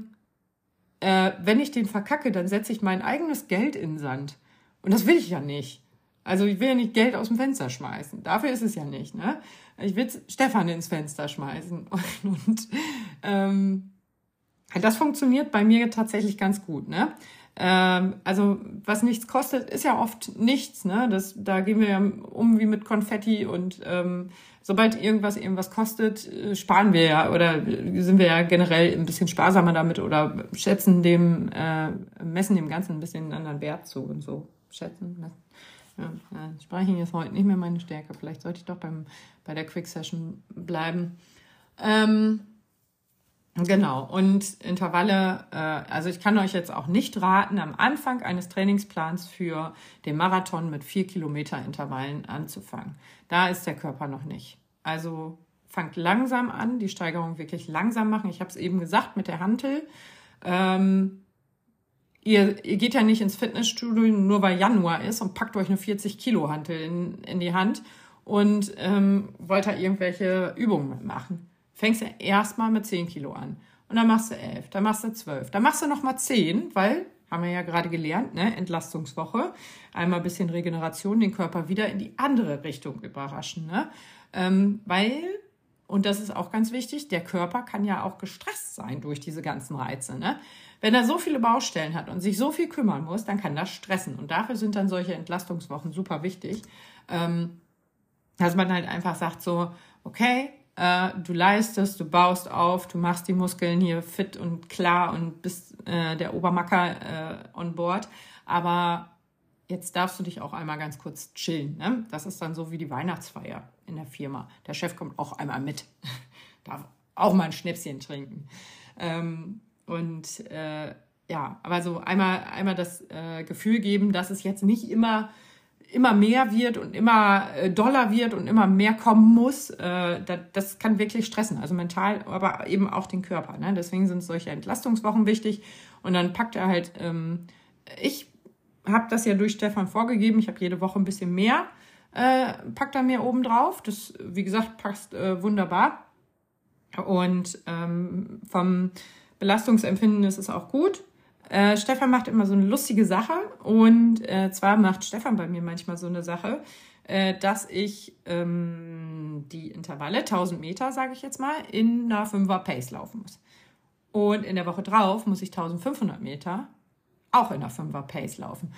äh, wenn ich den verkacke, dann setze ich mein eigenes Geld in den Sand. Und das will ich ja nicht. Also ich will ja nicht Geld aus dem Fenster schmeißen. Dafür ist es ja nicht. Ne? Ich will Stefan ins Fenster schmeißen. Und, und ähm, das funktioniert bei mir tatsächlich ganz gut. Ne? Ähm, also was nichts kostet, ist ja oft nichts. Ne? Das, da gehen wir ja um wie mit Konfetti und ähm, sobald irgendwas irgendwas kostet, äh, sparen wir ja oder sind wir ja generell ein bisschen sparsamer damit oder schätzen dem, äh, messen dem Ganzen ein bisschen einen anderen Wert zu und so. Schätzen, messen. Ja, ja, Sprechen ist heute nicht mehr meine Stärke. Vielleicht sollte ich doch beim, bei der Quick Session bleiben. Ähm, Genau, und Intervalle, äh, also ich kann euch jetzt auch nicht raten, am Anfang eines Trainingsplans für den Marathon mit vier Kilometer Intervallen anzufangen. Da ist der Körper noch nicht. Also fangt langsam an, die Steigerung wirklich langsam machen. Ich habe es eben gesagt mit der Hantel. Ähm, ihr, ihr geht ja nicht ins Fitnessstudio nur weil Januar ist und packt euch eine 40 Kilo Hantel in, in die Hand und ähm, wollt da irgendwelche Übungen mitmachen fängst du erstmal mit 10 Kilo an. Und dann machst du 11, dann machst du 12, dann machst du nochmal 10, weil haben wir ja gerade gelernt, ne? Entlastungswoche. Einmal ein bisschen Regeneration, den Körper wieder in die andere Richtung überraschen. Ne? Ähm, weil, und das ist auch ganz wichtig, der Körper kann ja auch gestresst sein durch diese ganzen Reize. Ne? Wenn er so viele Baustellen hat und sich so viel kümmern muss, dann kann das stressen. Und dafür sind dann solche Entlastungswochen super wichtig. Ähm, dass man halt einfach sagt so, okay, äh, du leistest, du baust auf, du machst die Muskeln hier fit und klar und bist äh, der Obermacker äh, on board. Aber jetzt darfst du dich auch einmal ganz kurz chillen. Ne? Das ist dann so wie die Weihnachtsfeier in der Firma. Der Chef kommt auch einmal mit, darf auch mal ein Schnäpschen trinken. Ähm, und äh, ja, aber so einmal, einmal das äh, Gefühl geben, dass es jetzt nicht immer immer mehr wird und immer äh, doller wird und immer mehr kommen muss, äh, das, kann wirklich stressen, also mental, aber eben auch den Körper. Ne? Deswegen sind solche Entlastungswochen wichtig. Und dann packt er halt, ähm, ich habe das ja durch Stefan vorgegeben, ich habe jede Woche ein bisschen mehr, äh, packt er mir oben drauf. Das, wie gesagt, passt wunderbar. Und ähm, vom Belastungsempfinden ist es auch gut. Äh, Stefan macht immer so eine lustige Sache und äh, zwar macht Stefan bei mir manchmal so eine Sache, äh, dass ich ähm, die Intervalle 1000 Meter, sage ich jetzt mal, in einer 5er Pace laufen muss. Und in der Woche drauf muss ich 1500 Meter auch in einer 5er Pace laufen.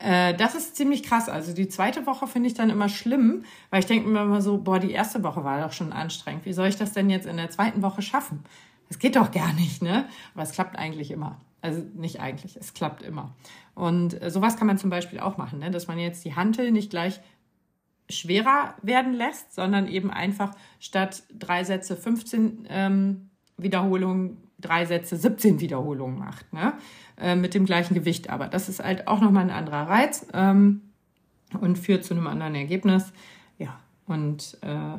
Äh, das ist ziemlich krass. Also die zweite Woche finde ich dann immer schlimm, weil ich denke mir immer so, boah, die erste Woche war doch schon anstrengend. Wie soll ich das denn jetzt in der zweiten Woche schaffen? Das geht doch gar nicht, ne? Aber es klappt eigentlich immer. Also nicht eigentlich, es klappt immer. Und äh, sowas kann man zum Beispiel auch machen, ne? dass man jetzt die Hantel nicht gleich schwerer werden lässt, sondern eben einfach statt drei Sätze 15 ähm, Wiederholungen, drei Sätze 17 Wiederholungen macht, ne? Äh, mit dem gleichen Gewicht. Aber das ist halt auch nochmal ein anderer Reiz ähm, und führt zu einem anderen Ergebnis. Ja, und äh,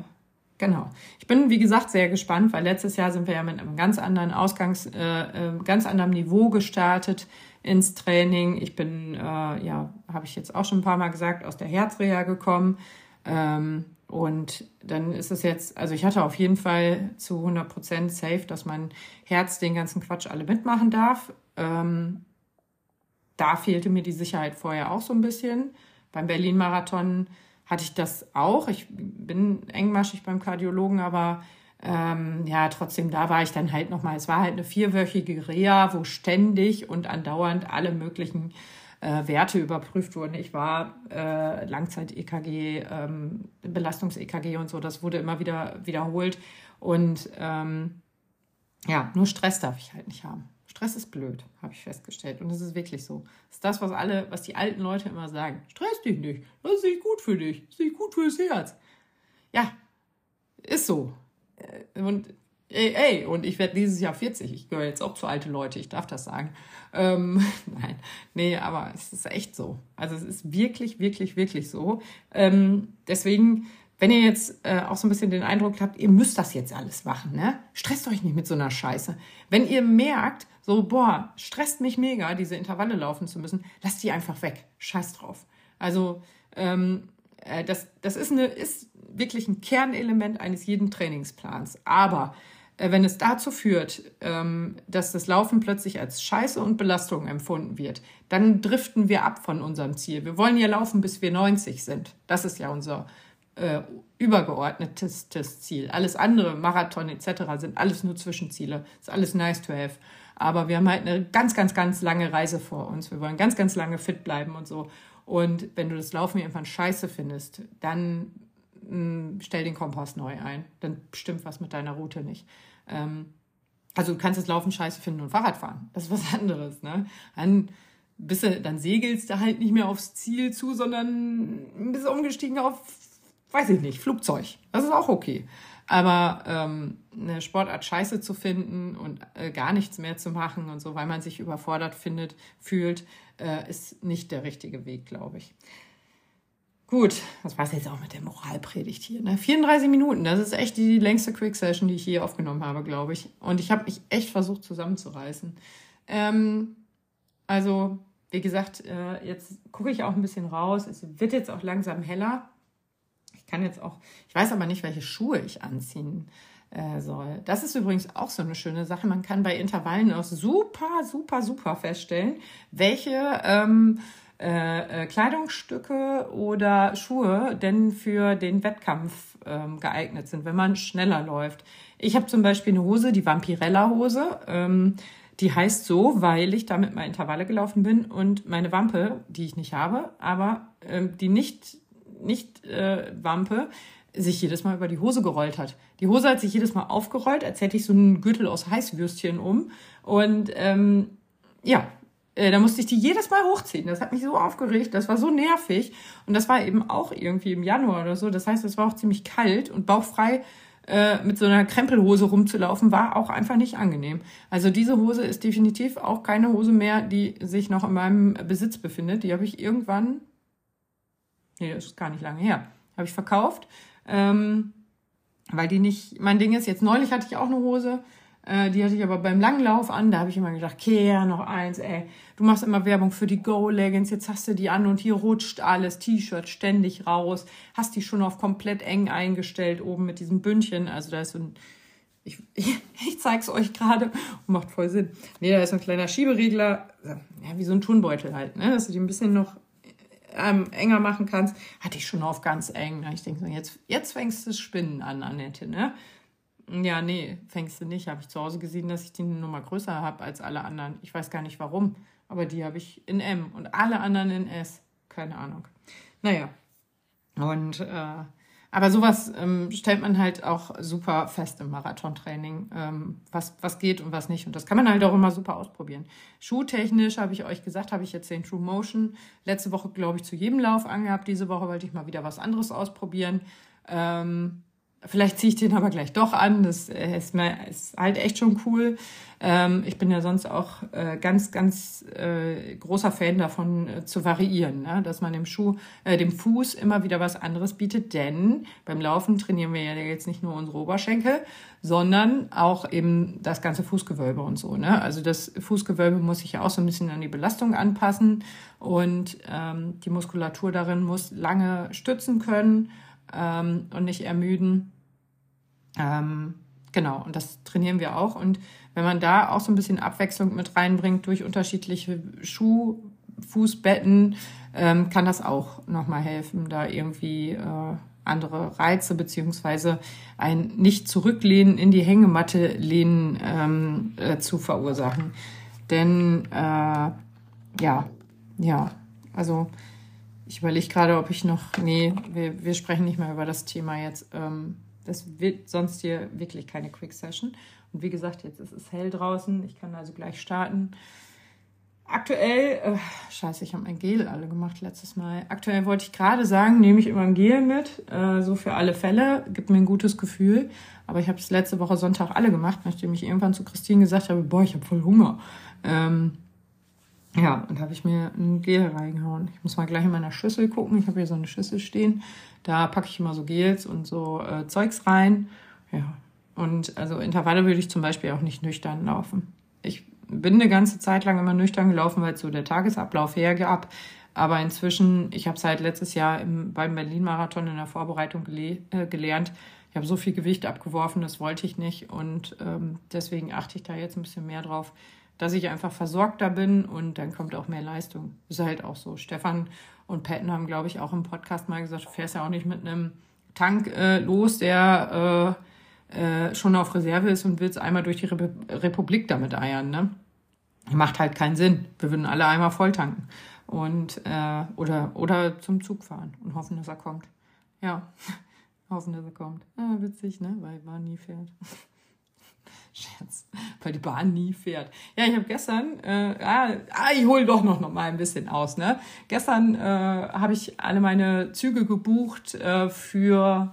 Genau. Ich bin, wie gesagt, sehr gespannt, weil letztes Jahr sind wir ja mit einem ganz anderen Ausgangs, äh, äh, ganz anderem Niveau gestartet ins Training. Ich bin, äh, ja, habe ich jetzt auch schon ein paar Mal gesagt, aus der Herzreha gekommen. Ähm, und dann ist es jetzt, also ich hatte auf jeden Fall zu 100 Prozent safe, dass mein Herz den ganzen Quatsch alle mitmachen darf. Ähm, da fehlte mir die Sicherheit vorher auch so ein bisschen. Beim Berlin-Marathon hatte ich das auch. Ich bin engmaschig beim Kardiologen, aber ähm, ja, trotzdem, da war ich dann halt nochmal. Es war halt eine vierwöchige Reha, wo ständig und andauernd alle möglichen äh, Werte überprüft wurden. Ich war äh, Langzeit-EKG, ähm, Belastungs-EKG und so, das wurde immer wieder wiederholt. Und ähm, ja, nur Stress darf ich halt nicht haben. Stress ist blöd, habe ich festgestellt. Und das ist wirklich so. Das ist das, was alle, was die alten Leute immer sagen. Stress dich nicht. Das ist nicht gut für dich. Das ist nicht gut fürs Herz. Ja, ist so. Äh, und ey, ey und ich werde dieses Jahr 40. Ich gehöre jetzt auch zu alte Leute, ich darf das sagen. Ähm, nein, nee, aber es ist echt so. Also es ist wirklich, wirklich, wirklich so. Ähm, deswegen wenn ihr jetzt äh, auch so ein bisschen den Eindruck habt, ihr müsst das jetzt alles machen, ne? Stresst euch nicht mit so einer Scheiße. Wenn ihr merkt, so, boah, stresst mich mega, diese Intervalle laufen zu müssen, lasst die einfach weg. Scheiß drauf. Also, ähm, äh, das, das ist, eine, ist wirklich ein Kernelement eines jeden Trainingsplans. Aber äh, wenn es dazu führt, ähm, dass das Laufen plötzlich als Scheiße und Belastung empfunden wird, dann driften wir ab von unserem Ziel. Wir wollen ja laufen, bis wir 90 sind. Das ist ja unser äh, übergeordnetes Ziel. Alles andere, Marathon etc., sind alles nur Zwischenziele. Ist alles nice to have. Aber wir haben halt eine ganz, ganz, ganz lange Reise vor uns. Wir wollen ganz, ganz lange fit bleiben und so. Und wenn du das Laufen irgendwann scheiße findest, dann mh, mm, stell den Kompass neu ein. Dann stimmt was mit deiner Route nicht. Ähm, also du kannst das Laufen scheiße finden und Fahrrad fahren. Das ist was anderes. Ne? Dann, bist du, dann segelst du halt nicht mehr aufs Ziel zu, sondern bist umgestiegen auf weiß ich nicht, Flugzeug. Das ist auch okay. Aber ähm, eine Sportart scheiße zu finden und äh, gar nichts mehr zu machen und so, weil man sich überfordert findet, fühlt, äh, ist nicht der richtige Weg, glaube ich. Gut, das war es jetzt auch mit der Moralpredigt hier. Ne? 34 Minuten, das ist echt die längste Quick-Session, die ich hier aufgenommen habe, glaube ich. Und ich habe mich echt versucht zusammenzureißen. Ähm, also, wie gesagt, äh, jetzt gucke ich auch ein bisschen raus. Es wird jetzt auch langsam heller kann jetzt auch, ich weiß aber nicht, welche Schuhe ich anziehen äh, soll. Das ist übrigens auch so eine schöne Sache. Man kann bei Intervallen auch super, super, super feststellen, welche ähm, äh, äh, Kleidungsstücke oder Schuhe denn für den Wettkampf ähm, geeignet sind, wenn man schneller läuft. Ich habe zum Beispiel eine Hose, die Vampirella-Hose. Ähm, die heißt so, weil ich damit mal Intervalle gelaufen bin und meine Wampe, die ich nicht habe, aber ähm, die nicht, nicht äh, Wampe, sich jedes Mal über die Hose gerollt hat. Die Hose hat sich jedes Mal aufgerollt, als hätte ich so einen Gürtel aus Heißwürstchen um. Und ähm, ja, äh, da musste ich die jedes Mal hochziehen. Das hat mich so aufgeregt, das war so nervig. Und das war eben auch irgendwie im Januar oder so. Das heißt, es war auch ziemlich kalt und bauchfrei äh, mit so einer Krempelhose rumzulaufen, war auch einfach nicht angenehm. Also diese Hose ist definitiv auch keine Hose mehr, die sich noch in meinem Besitz befindet. Die habe ich irgendwann, nee, das ist gar nicht lange her, habe ich verkauft ähm, weil die nicht mein Ding ist. Jetzt neulich hatte ich auch eine Hose, äh, die hatte ich aber beim Langlauf an. Da habe ich immer gedacht, Kehr, noch eins, ey. Du machst immer Werbung für die Go-Leggings, jetzt hast du die an und hier rutscht alles, T-Shirt ständig raus. Hast die schon auf komplett eng eingestellt, oben mit diesem Bündchen. Also da ist so ein, ich, ich, ich zeig's euch gerade macht voll Sinn. Nee, da ist ein kleiner Schieberegler, ja, wie so ein Turnbeutel halt, ne? Dass du die ein bisschen noch ähm, enger machen kannst, hatte ich schon auf ganz eng. Ich denke jetzt, jetzt fängst du Spinnen an, Annette, ne? Ja, nee, fängst du nicht. Habe ich zu Hause gesehen, dass ich die Nummer größer habe als alle anderen. Ich weiß gar nicht warum, aber die habe ich in M und alle anderen in S. Keine Ahnung. Naja. Und äh, aber sowas ähm, stellt man halt auch super fest im Marathontraining, ähm, was, was geht und was nicht. Und das kann man halt auch immer super ausprobieren. Schuhtechnisch habe ich euch gesagt, habe ich jetzt den True Motion letzte Woche, glaube ich, zu jedem Lauf angehabt. Diese Woche wollte ich mal wieder was anderes ausprobieren. Ähm, Vielleicht ziehe ich den aber gleich doch an. Das äh, ist, ist halt echt schon cool. Ähm, ich bin ja sonst auch äh, ganz, ganz äh, großer Fan davon äh, zu variieren, ne? dass man dem Schuh, äh, dem Fuß immer wieder was anderes bietet. Denn beim Laufen trainieren wir ja jetzt nicht nur unsere Oberschenkel, sondern auch eben das ganze Fußgewölbe und so. Ne? Also das Fußgewölbe muss sich ja auch so ein bisschen an die Belastung anpassen und ähm, die Muskulatur darin muss lange stützen können ähm, und nicht ermüden. Ähm, genau, und das trainieren wir auch. Und wenn man da auch so ein bisschen Abwechslung mit reinbringt durch unterschiedliche Schuh, Fußbetten, ähm, kann das auch nochmal helfen, da irgendwie äh, andere Reize beziehungsweise ein nicht zurücklehnen in die Hängematte lehnen ähm, äh, zu verursachen. Denn äh, ja, ja, also ich überlege gerade, ob ich noch. Nee, wir, wir sprechen nicht mehr über das Thema jetzt. Ähm, das wird sonst hier wirklich keine Quick Session. Und wie gesagt, jetzt ist es hell draußen. Ich kann also gleich starten. Aktuell, äh, scheiße, ich habe mein Gel alle gemacht letztes Mal. Aktuell wollte ich gerade sagen, nehme ich immer ein Gel mit, äh, so für alle Fälle, gibt mir ein gutes Gefühl. Aber ich habe es letzte Woche Sonntag alle gemacht, nachdem ich irgendwann zu Christine gesagt habe, boah, ich habe voll Hunger. Ähm, ja, und da habe ich mir ein Gel reingehauen. Ich muss mal gleich in meiner Schüssel gucken. Ich habe hier so eine Schüssel stehen. Da packe ich immer so Gels und so äh, Zeugs rein. Ja. Und also Intervalle würde ich zum Beispiel auch nicht nüchtern laufen. Ich bin eine ganze Zeit lang immer nüchtern gelaufen, weil so der Tagesablauf hergab. Aber inzwischen, ich habe es halt letztes Jahr im, beim Berlin-Marathon in der Vorbereitung gele äh, gelernt. Ich habe so viel Gewicht abgeworfen, das wollte ich nicht. Und ähm, deswegen achte ich da jetzt ein bisschen mehr drauf, dass ich einfach versorgter bin und dann kommt auch mehr Leistung. Ist halt auch so. Stefan und Patton haben, glaube ich, auch im Podcast mal gesagt, du fährst ja auch nicht mit einem Tank äh, los, der äh, äh, schon auf Reserve ist und willst einmal durch die Rep Republik damit eiern. Ne? Macht halt keinen Sinn. Wir würden alle einmal voll tanken und äh, oder oder zum Zug fahren und hoffen, dass er kommt. Ja, hoffen, dass er kommt. Ah, witzig, ne? Weil er nie fährt. Scherz, weil die Bahn nie fährt. Ja, ich habe gestern, äh, ah, ah, ich hole doch noch, noch mal ein bisschen aus. Ne? Gestern äh, habe ich alle meine Züge gebucht äh, für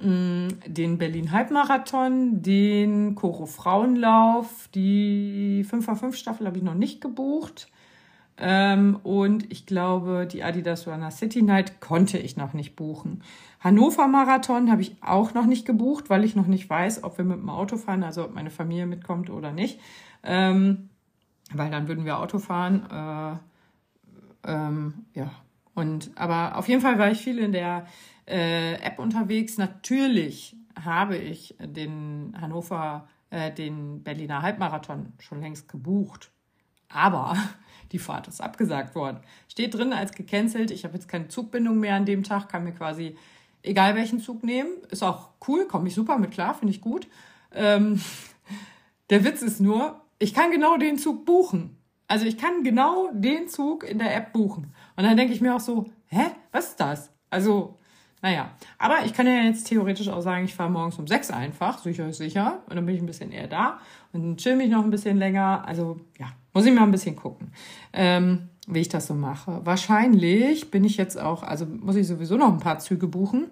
mh, mm, den Berlin Halbmarathon, den Koro Frauenlauf, die 5x5 Staffel habe ich noch nicht gebucht. Ähm, und ich glaube, die Adidas Runner City Night konnte ich noch nicht buchen. Hannover Marathon habe ich auch noch nicht gebucht, weil ich noch nicht weiß, ob wir mit dem Auto fahren, also ob meine Familie mitkommt oder nicht. Ähm, weil dann würden wir Auto fahren. Äh, ähm, ja. Und aber auf jeden Fall war ich viel in der äh, App unterwegs. Natürlich habe ich den Hannover, äh, den Berliner Halbmarathon schon längst gebucht. Aber die Fahrt ist abgesagt worden. Steht drin als gecancelt. Ich habe jetzt keine Zugbindung mehr an dem Tag, kann mir quasi egal welchen Zug nehmen. Ist auch cool, komme ich super mit klar, finde ich gut. Ähm, der Witz ist nur, ich kann genau den Zug buchen. Also ich kann genau den Zug in der App buchen. Und dann denke ich mir auch so, hä, was ist das? Also, naja. Aber ich kann ja jetzt theoretisch auch sagen, ich fahre morgens um sechs einfach, sicher ist sicher. Und dann bin ich ein bisschen eher da und chill mich noch ein bisschen länger. Also, ja, muss ich mal ein bisschen gucken, ähm, wie ich das so mache. Wahrscheinlich bin ich jetzt auch, also muss ich sowieso noch ein paar Züge buchen.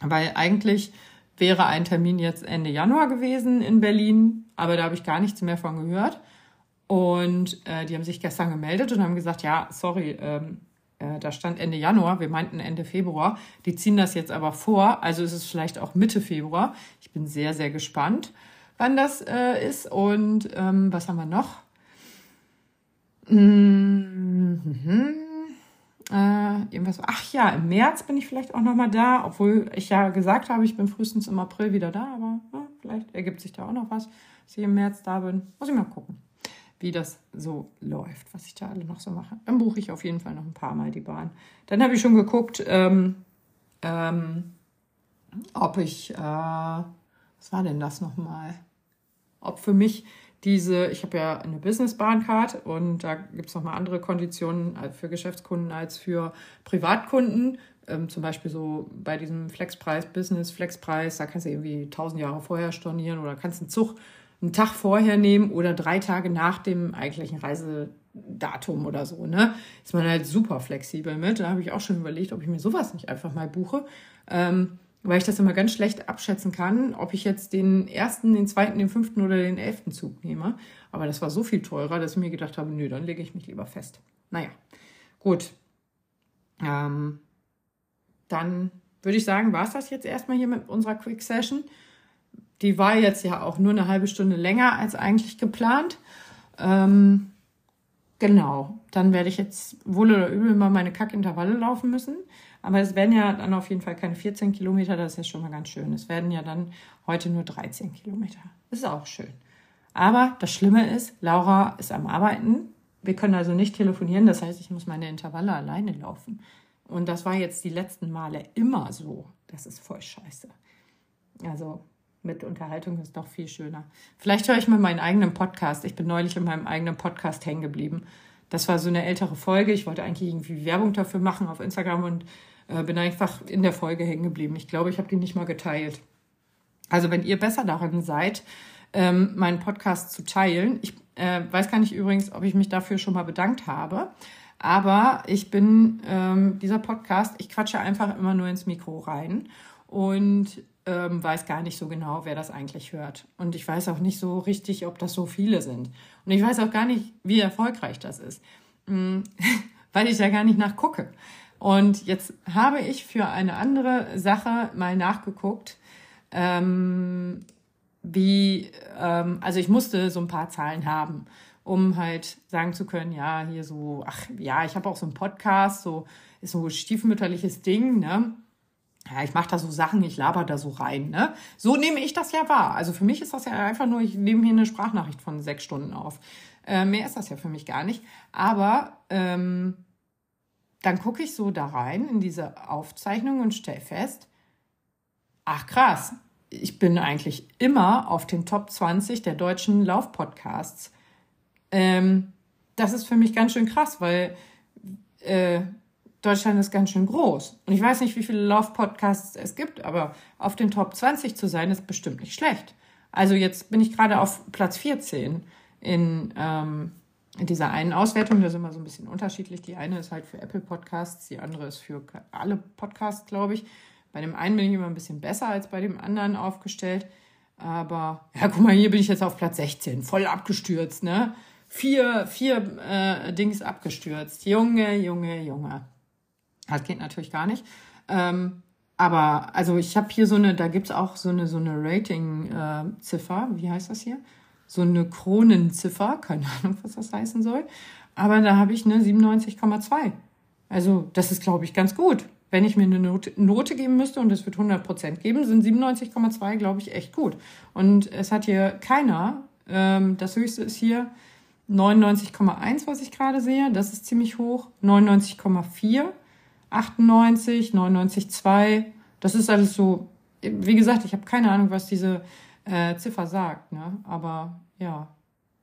Weil eigentlich wäre ein Termin jetzt Ende Januar gewesen in Berlin, aber da habe ich gar nichts mehr von gehört. Und äh, die haben sich gestern gemeldet und haben gesagt, ja, sorry, ähm, äh, da stand Ende Januar, wir meinten Ende Februar. Die ziehen das jetzt aber vor, also ist es vielleicht auch Mitte Februar. Ich bin sehr, sehr gespannt, wann das äh, ist. Und ähm, was haben wir noch? Äh, irgendwas. Ach ja, im März bin ich vielleicht auch noch mal da, obwohl ich ja gesagt habe, ich bin frühestens im April wieder da, aber ja, vielleicht ergibt sich da auch noch was, dass ich im März da bin. Muss ich mal gucken wie das so läuft, was ich da alle noch so mache. Dann buche ich auf jeden Fall noch ein paar Mal die Bahn. Dann habe ich schon geguckt, ähm, ähm, ob ich, äh, was war denn das nochmal? Ob für mich diese, ich habe ja eine Business-Bahncard und da gibt es nochmal andere Konditionen für Geschäftskunden als für Privatkunden. Ähm, zum Beispiel so bei diesem Flexpreis, Business Flexpreis, da kannst du irgendwie tausend Jahre vorher stornieren oder kannst einen Zug einen Tag vorher nehmen oder drei Tage nach dem eigentlichen Reisedatum oder so. Ne? Ist man halt super flexibel mit. Da habe ich auch schon überlegt, ob ich mir sowas nicht einfach mal buche. Ähm, weil ich das immer ganz schlecht abschätzen kann, ob ich jetzt den ersten, den zweiten, den fünften oder den elften Zug nehme. Aber das war so viel teurer, dass ich mir gedacht habe, nö, dann lege ich mich lieber fest. Naja, gut. Ähm, dann würde ich sagen, war es das jetzt erstmal hier mit unserer Quick Session die war jetzt ja auch nur eine halbe Stunde länger als eigentlich geplant. Ähm, genau, dann werde ich jetzt wohl oder übel mal meine Kackintervalle laufen müssen. Aber es werden ja dann auf jeden Fall keine 14 Kilometer, das ist ja schon mal ganz schön. Es werden ja dann heute nur 13 Kilometer. Das ist auch schön. Aber das Schlimme ist, Laura ist am Arbeiten. Wir können also nicht telefonieren, das heißt, ich muss meine Intervalle alleine laufen. Und das war jetzt die letzten Male immer so. Das ist voll scheiße. Also mit Unterhaltung ist doch viel schöner. Vielleicht höre ich mal meinen eigenen Podcast. Ich bin neulich in meinem eigenen Podcast hängen geblieben. Das war so eine ältere Folge. Ich wollte eigentlich irgendwie Werbung dafür machen auf Instagram und äh, bin einfach in der Folge hängen geblieben. Ich glaube, ich habe die nicht mal geteilt. Also wenn ihr besser darin seid, ähm, meinen Podcast zu teilen. Ich äh, weiß gar nicht übrigens, ob ich mich dafür schon mal bedankt habe. Aber ich bin ähm, dieser Podcast, ich quatsche einfach immer nur ins Mikro rein. Und ähm, weiß gar nicht so genau, wer das eigentlich hört. Und ich weiß auch nicht so richtig, ob das so viele sind. Und ich weiß auch gar nicht, wie erfolgreich das ist, mhm. weil ich ja gar nicht nachgucke. Und jetzt habe ich für eine andere Sache mal nachgeguckt, ähm, wie, ähm, also ich musste so ein paar Zahlen haben, um halt sagen zu können, ja, hier so, ach ja, ich habe auch so einen Podcast, so ist so ein stiefmütterliches Ding, ne? Ja, ich mache da so Sachen, ich laber da so rein. Ne? So nehme ich das ja wahr. Also für mich ist das ja einfach nur, ich nehme hier eine Sprachnachricht von sechs Stunden auf. Äh, mehr ist das ja für mich gar nicht. Aber ähm, dann gucke ich so da rein in diese Aufzeichnung und stelle fest, ach krass, ich bin eigentlich immer auf den Top 20 der deutschen Laufpodcasts. Ähm, das ist für mich ganz schön krass, weil äh, Deutschland ist ganz schön groß. Und ich weiß nicht, wie viele Lauf-Podcasts es gibt, aber auf den Top 20 zu sein, ist bestimmt nicht schlecht. Also jetzt bin ich gerade auf Platz 14 in, ähm, in dieser einen Auswertung. Da sind wir so ein bisschen unterschiedlich. Die eine ist halt für Apple Podcasts, die andere ist für alle Podcasts, glaube ich. Bei dem einen bin ich immer ein bisschen besser als bei dem anderen aufgestellt. Aber ja, guck mal, hier bin ich jetzt auf Platz 16, voll abgestürzt, ne? Vier, vier äh, Dings abgestürzt. Junge, Junge, Junge. Das geht natürlich gar nicht. Ähm, aber also ich habe hier so eine, da gibt's auch so eine, so eine Rating-Ziffer, äh, wie heißt das hier? So eine Kronenziffer, keine Ahnung, was das heißen soll. Aber da habe ich eine 97,2. Also das ist, glaube ich, ganz gut. wenn ich mir eine Note, Note geben müsste und es wird 100% geben, sind 97,2, glaube ich, echt gut. Und es hat hier keiner, ähm, das höchste ist hier 99,1, was ich gerade sehe, das ist ziemlich hoch, 99,4, 98, 99,2, das ist alles so, wie gesagt, ich habe keine Ahnung, was diese äh, Ziffer sagt, ne? aber ja,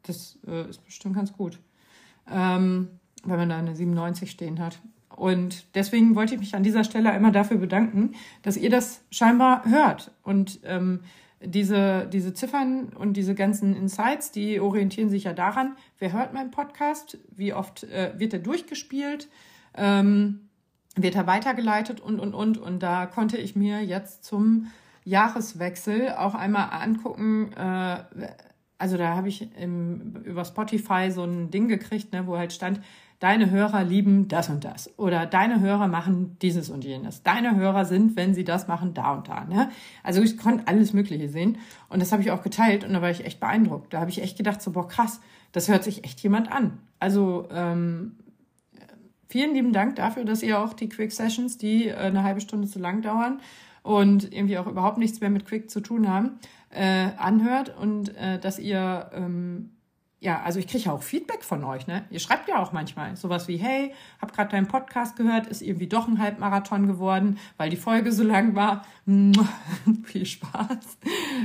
das äh, ist bestimmt ganz gut, ähm, wenn man da eine 97 stehen hat. Und deswegen wollte ich mich an dieser Stelle einmal dafür bedanken, dass ihr das scheinbar hört. Und ähm, diese, diese Ziffern und diese ganzen Insights, die orientieren sich ja daran, wer hört meinen Podcast, wie oft äh, wird er durchgespielt, ähm, wird er weitergeleitet und, und, und. Und da konnte ich mir jetzt zum Jahreswechsel auch einmal angucken, äh, also da habe ich im, über Spotify so ein Ding gekriegt, ne, wo halt stand, deine Hörer lieben das und das oder deine Hörer machen dieses und jenes. Deine Hörer sind, wenn sie das machen, da und da. Ne? Also ich konnte alles Mögliche sehen und das habe ich auch geteilt und da war ich echt beeindruckt. Da habe ich echt gedacht, so boah krass, das hört sich echt jemand an. Also ähm, vielen lieben Dank dafür, dass ihr auch die Quick Sessions, die äh, eine halbe Stunde zu lang dauern und irgendwie auch überhaupt nichts mehr mit Quick zu tun haben, äh, anhört und äh, dass ihr ähm, ja, also ich kriege ja auch Feedback von euch, ne? Ihr schreibt ja auch manchmal sowas wie, hey, hab gerade deinen Podcast gehört, ist irgendwie doch ein Halbmarathon geworden, weil die Folge so lang war. Viel Spaß.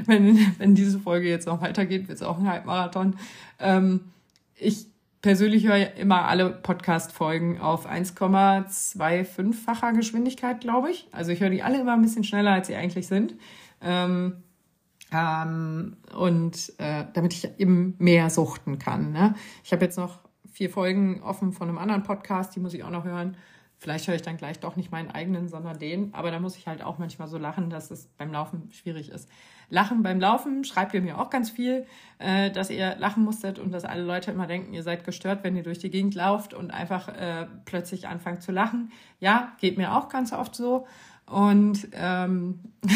Wenn, wenn diese Folge jetzt noch weitergeht, wird es auch ein Halbmarathon. Ähm, ich persönlich höre immer alle Podcast-Folgen auf 1,25-facher Geschwindigkeit, glaube ich. Also ich höre die alle immer ein bisschen schneller, als sie eigentlich sind. Ähm, ähm, und äh, damit ich eben mehr suchten kann. Ne? Ich habe jetzt noch vier Folgen offen von einem anderen Podcast, die muss ich auch noch hören. Vielleicht höre ich dann gleich doch nicht meinen eigenen, sondern den. Aber da muss ich halt auch manchmal so lachen, dass es beim Laufen schwierig ist. Lachen beim Laufen schreibt ihr mir auch ganz viel, äh, dass ihr lachen musstet und dass alle Leute immer denken, ihr seid gestört, wenn ihr durch die Gegend lauft und einfach äh, plötzlich anfangt zu lachen. Ja, geht mir auch ganz oft so. Und ähm,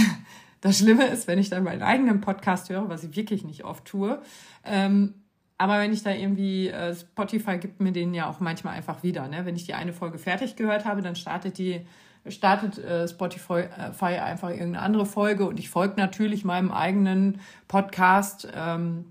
Das Schlimme ist, wenn ich dann meinen eigenen Podcast höre, was ich wirklich nicht oft tue, ähm, aber wenn ich da irgendwie, äh, Spotify gibt mir den ja auch manchmal einfach wieder. Ne? Wenn ich die eine Folge fertig gehört habe, dann startet die, startet äh, Spotify äh, einfach irgendeine andere Folge und ich folge natürlich meinem eigenen Podcast. Ähm,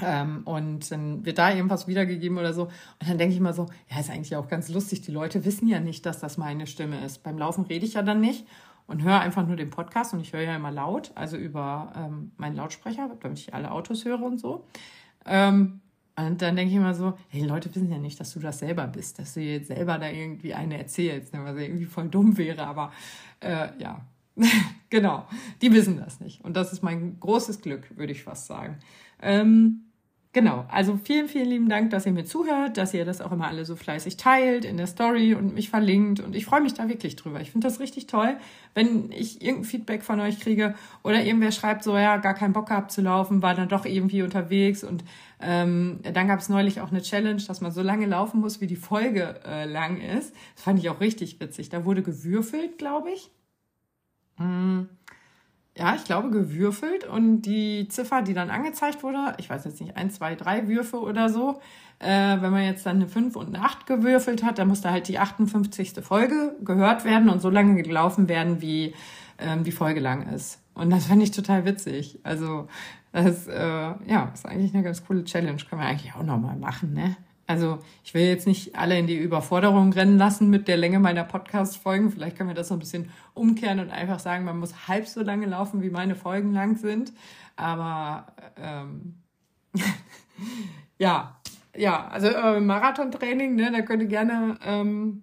ähm, und dann wird da irgendwas wiedergegeben oder so. Und dann denke ich immer so, ja, ist eigentlich auch ganz lustig. Die Leute wissen ja nicht, dass das meine Stimme ist. Beim Laufen rede ich ja dann nicht und höre einfach nur den Podcast und ich höre ja immer laut, also über ähm, meinen Lautsprecher, damit ich alle Autos höre und so. Ähm, und dann denke ich immer so, hey, Leute wissen ja nicht, dass du das selber bist, dass du jetzt selber da irgendwie eine erzählst, ne, was ja irgendwie voll dumm wäre, aber äh, ja, genau, die wissen das nicht. Und das ist mein großes Glück, würde ich fast sagen. Ähm, Genau, also vielen, vielen lieben Dank, dass ihr mir zuhört, dass ihr das auch immer alle so fleißig teilt in der Story und mich verlinkt. Und ich freue mich da wirklich drüber. Ich finde das richtig toll, wenn ich irgendein Feedback von euch kriege oder irgendwer schreibt so, ja, gar keinen Bock gehabt zu laufen, war dann doch irgendwie unterwegs. Und ähm, dann gab es neulich auch eine Challenge, dass man so lange laufen muss, wie die Folge äh, lang ist. Das fand ich auch richtig witzig. Da wurde gewürfelt, glaube ich. Hm ja, ich glaube, gewürfelt und die Ziffer, die dann angezeigt wurde, ich weiß jetzt nicht, ein, zwei, drei Würfe oder so, äh, wenn man jetzt dann eine 5 und eine 8 gewürfelt hat, dann muss da halt die 58. Folge gehört werden und so lange gelaufen werden, wie ähm, die Folge lang ist. Und das fand ich total witzig. Also, das äh, ja, ist eigentlich eine ganz coole Challenge. Können wir eigentlich auch nochmal machen, ne? Also ich will jetzt nicht alle in die Überforderung rennen lassen mit der Länge meiner Podcast-Folgen. Vielleicht können wir das so ein bisschen umkehren und einfach sagen, man muss halb so lange laufen, wie meine Folgen lang sind. Aber ähm, ja, ja, also äh, Marathontraining, ne, da könnt ihr gerne ähm,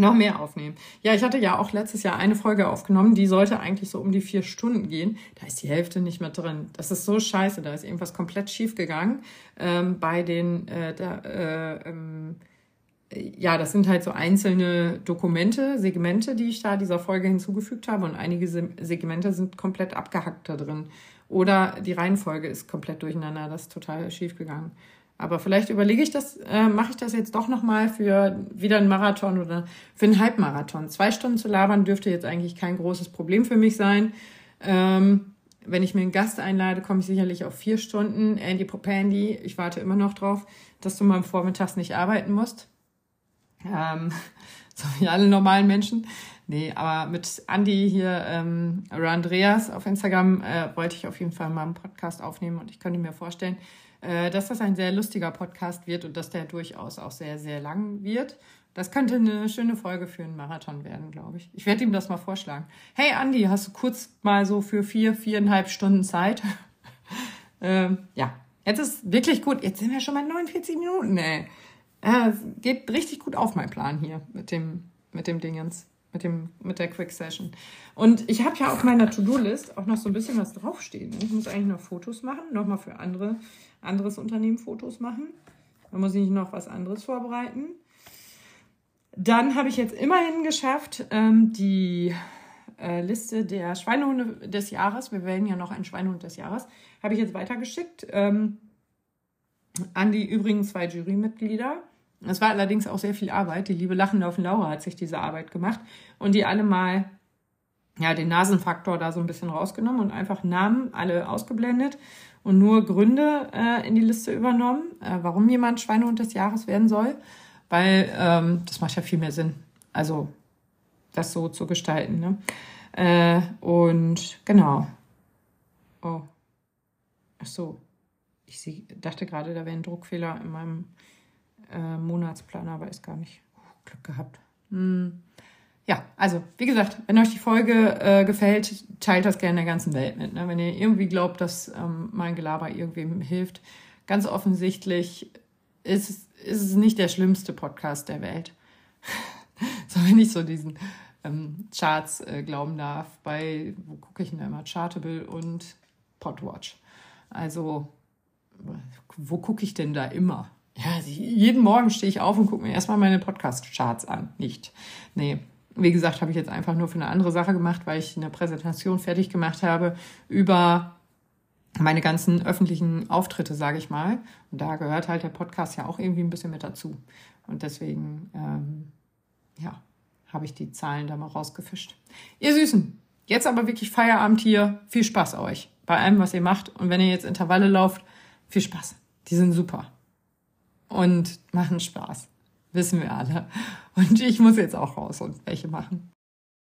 noch mehr aufnehmen. Ja, ich hatte ja auch letztes Jahr eine Folge aufgenommen, die sollte eigentlich so um die vier Stunden gehen. Da ist die Hälfte nicht mehr drin. Das ist so scheiße, da ist irgendwas komplett schief gegangen. Ähm, bei den, äh, da, äh, ähm, ja, das sind halt so einzelne Dokumente, Segmente, die ich da dieser Folge hinzugefügt habe und einige Segmente sind komplett abgehackt da drin. Oder die Reihenfolge ist komplett durcheinander, das ist total schief gegangen. Aber vielleicht überlege ich das, äh, mache ich das jetzt doch nochmal für wieder einen Marathon oder für einen Halbmarathon. Zwei Stunden zu labern dürfte jetzt eigentlich kein großes Problem für mich sein. Ähm, wenn ich mir einen Gast einlade, komme ich sicherlich auf vier Stunden. Andy Propandy, ich warte immer noch drauf, dass du mal vormittags nicht arbeiten musst. Ähm, so wie alle normalen Menschen. Nee, aber mit Andy hier, ähm, Andreas auf Instagram, äh, wollte ich auf jeden Fall mal einen Podcast aufnehmen und ich könnte mir vorstellen, dass das ein sehr lustiger Podcast wird und dass der durchaus auch sehr, sehr lang wird. Das könnte eine schöne Folge für einen Marathon werden, glaube ich. Ich werde ihm das mal vorschlagen. Hey Andy, hast du kurz mal so für vier, viereinhalb Stunden Zeit? ähm, ja, jetzt ist wirklich gut. Jetzt sind wir schon mal 49 Minuten, ey. Äh, geht richtig gut auf mein Plan hier mit dem, mit dem Dingens, mit dem, mit der Quick Session. Und ich habe ja auf meiner To-Do-List auch noch so ein bisschen was draufstehen. Ich muss eigentlich noch Fotos machen, nochmal für andere, anderes Unternehmen Fotos machen. Da muss ich noch was anderes vorbereiten. Dann habe ich jetzt immerhin geschafft, ähm, die äh, Liste der Schweinehunde des Jahres, wir wählen ja noch einen Schweinehund des Jahres, habe ich jetzt weitergeschickt ähm, an die übrigen zwei Jurymitglieder. Es war allerdings auch sehr viel Arbeit. Die liebe Lachenlaufen Laura hat sich diese Arbeit gemacht und die alle mal ja, den Nasenfaktor da so ein bisschen rausgenommen und einfach Namen alle ausgeblendet und nur Gründe äh, in die Liste übernommen, äh, warum jemand Schweinehund des Jahres werden soll weil ähm, das macht ja viel mehr Sinn. Also das so zu gestalten. Ne? Äh, und genau. Oh. Ach so. Ich dachte gerade, da wäre ein Druckfehler in meinem äh, Monatsplaner, aber ist gar nicht. Oh, Glück gehabt. Hm. Ja, also wie gesagt, wenn euch die Folge äh, gefällt, teilt das gerne der ganzen Welt mit. Ne? Wenn ihr irgendwie glaubt, dass ähm, mein Gelaber irgendwem hilft, ganz offensichtlich ist es ist es nicht der schlimmste Podcast der Welt. so, wenn ich so diesen ähm, Charts äh, glauben darf, bei, wo gucke ich denn da immer? Chartable und Podwatch. Also, wo gucke ich denn da immer? Ja, jeden Morgen stehe ich auf und gucke mir erstmal meine Podcast-Charts an. Nicht. Nee. Wie gesagt, habe ich jetzt einfach nur für eine andere Sache gemacht, weil ich eine Präsentation fertig gemacht habe über meine ganzen öffentlichen Auftritte, sage ich mal. Und da gehört halt der Podcast ja auch irgendwie ein bisschen mit dazu. Und deswegen, ähm, ja, habe ich die Zahlen da mal rausgefischt. Ihr Süßen, jetzt aber wirklich Feierabend hier. Viel Spaß euch bei allem, was ihr macht. Und wenn ihr jetzt Intervalle lauft, viel Spaß. Die sind super. Und machen Spaß. Wissen wir alle. Und ich muss jetzt auch raus und welche machen.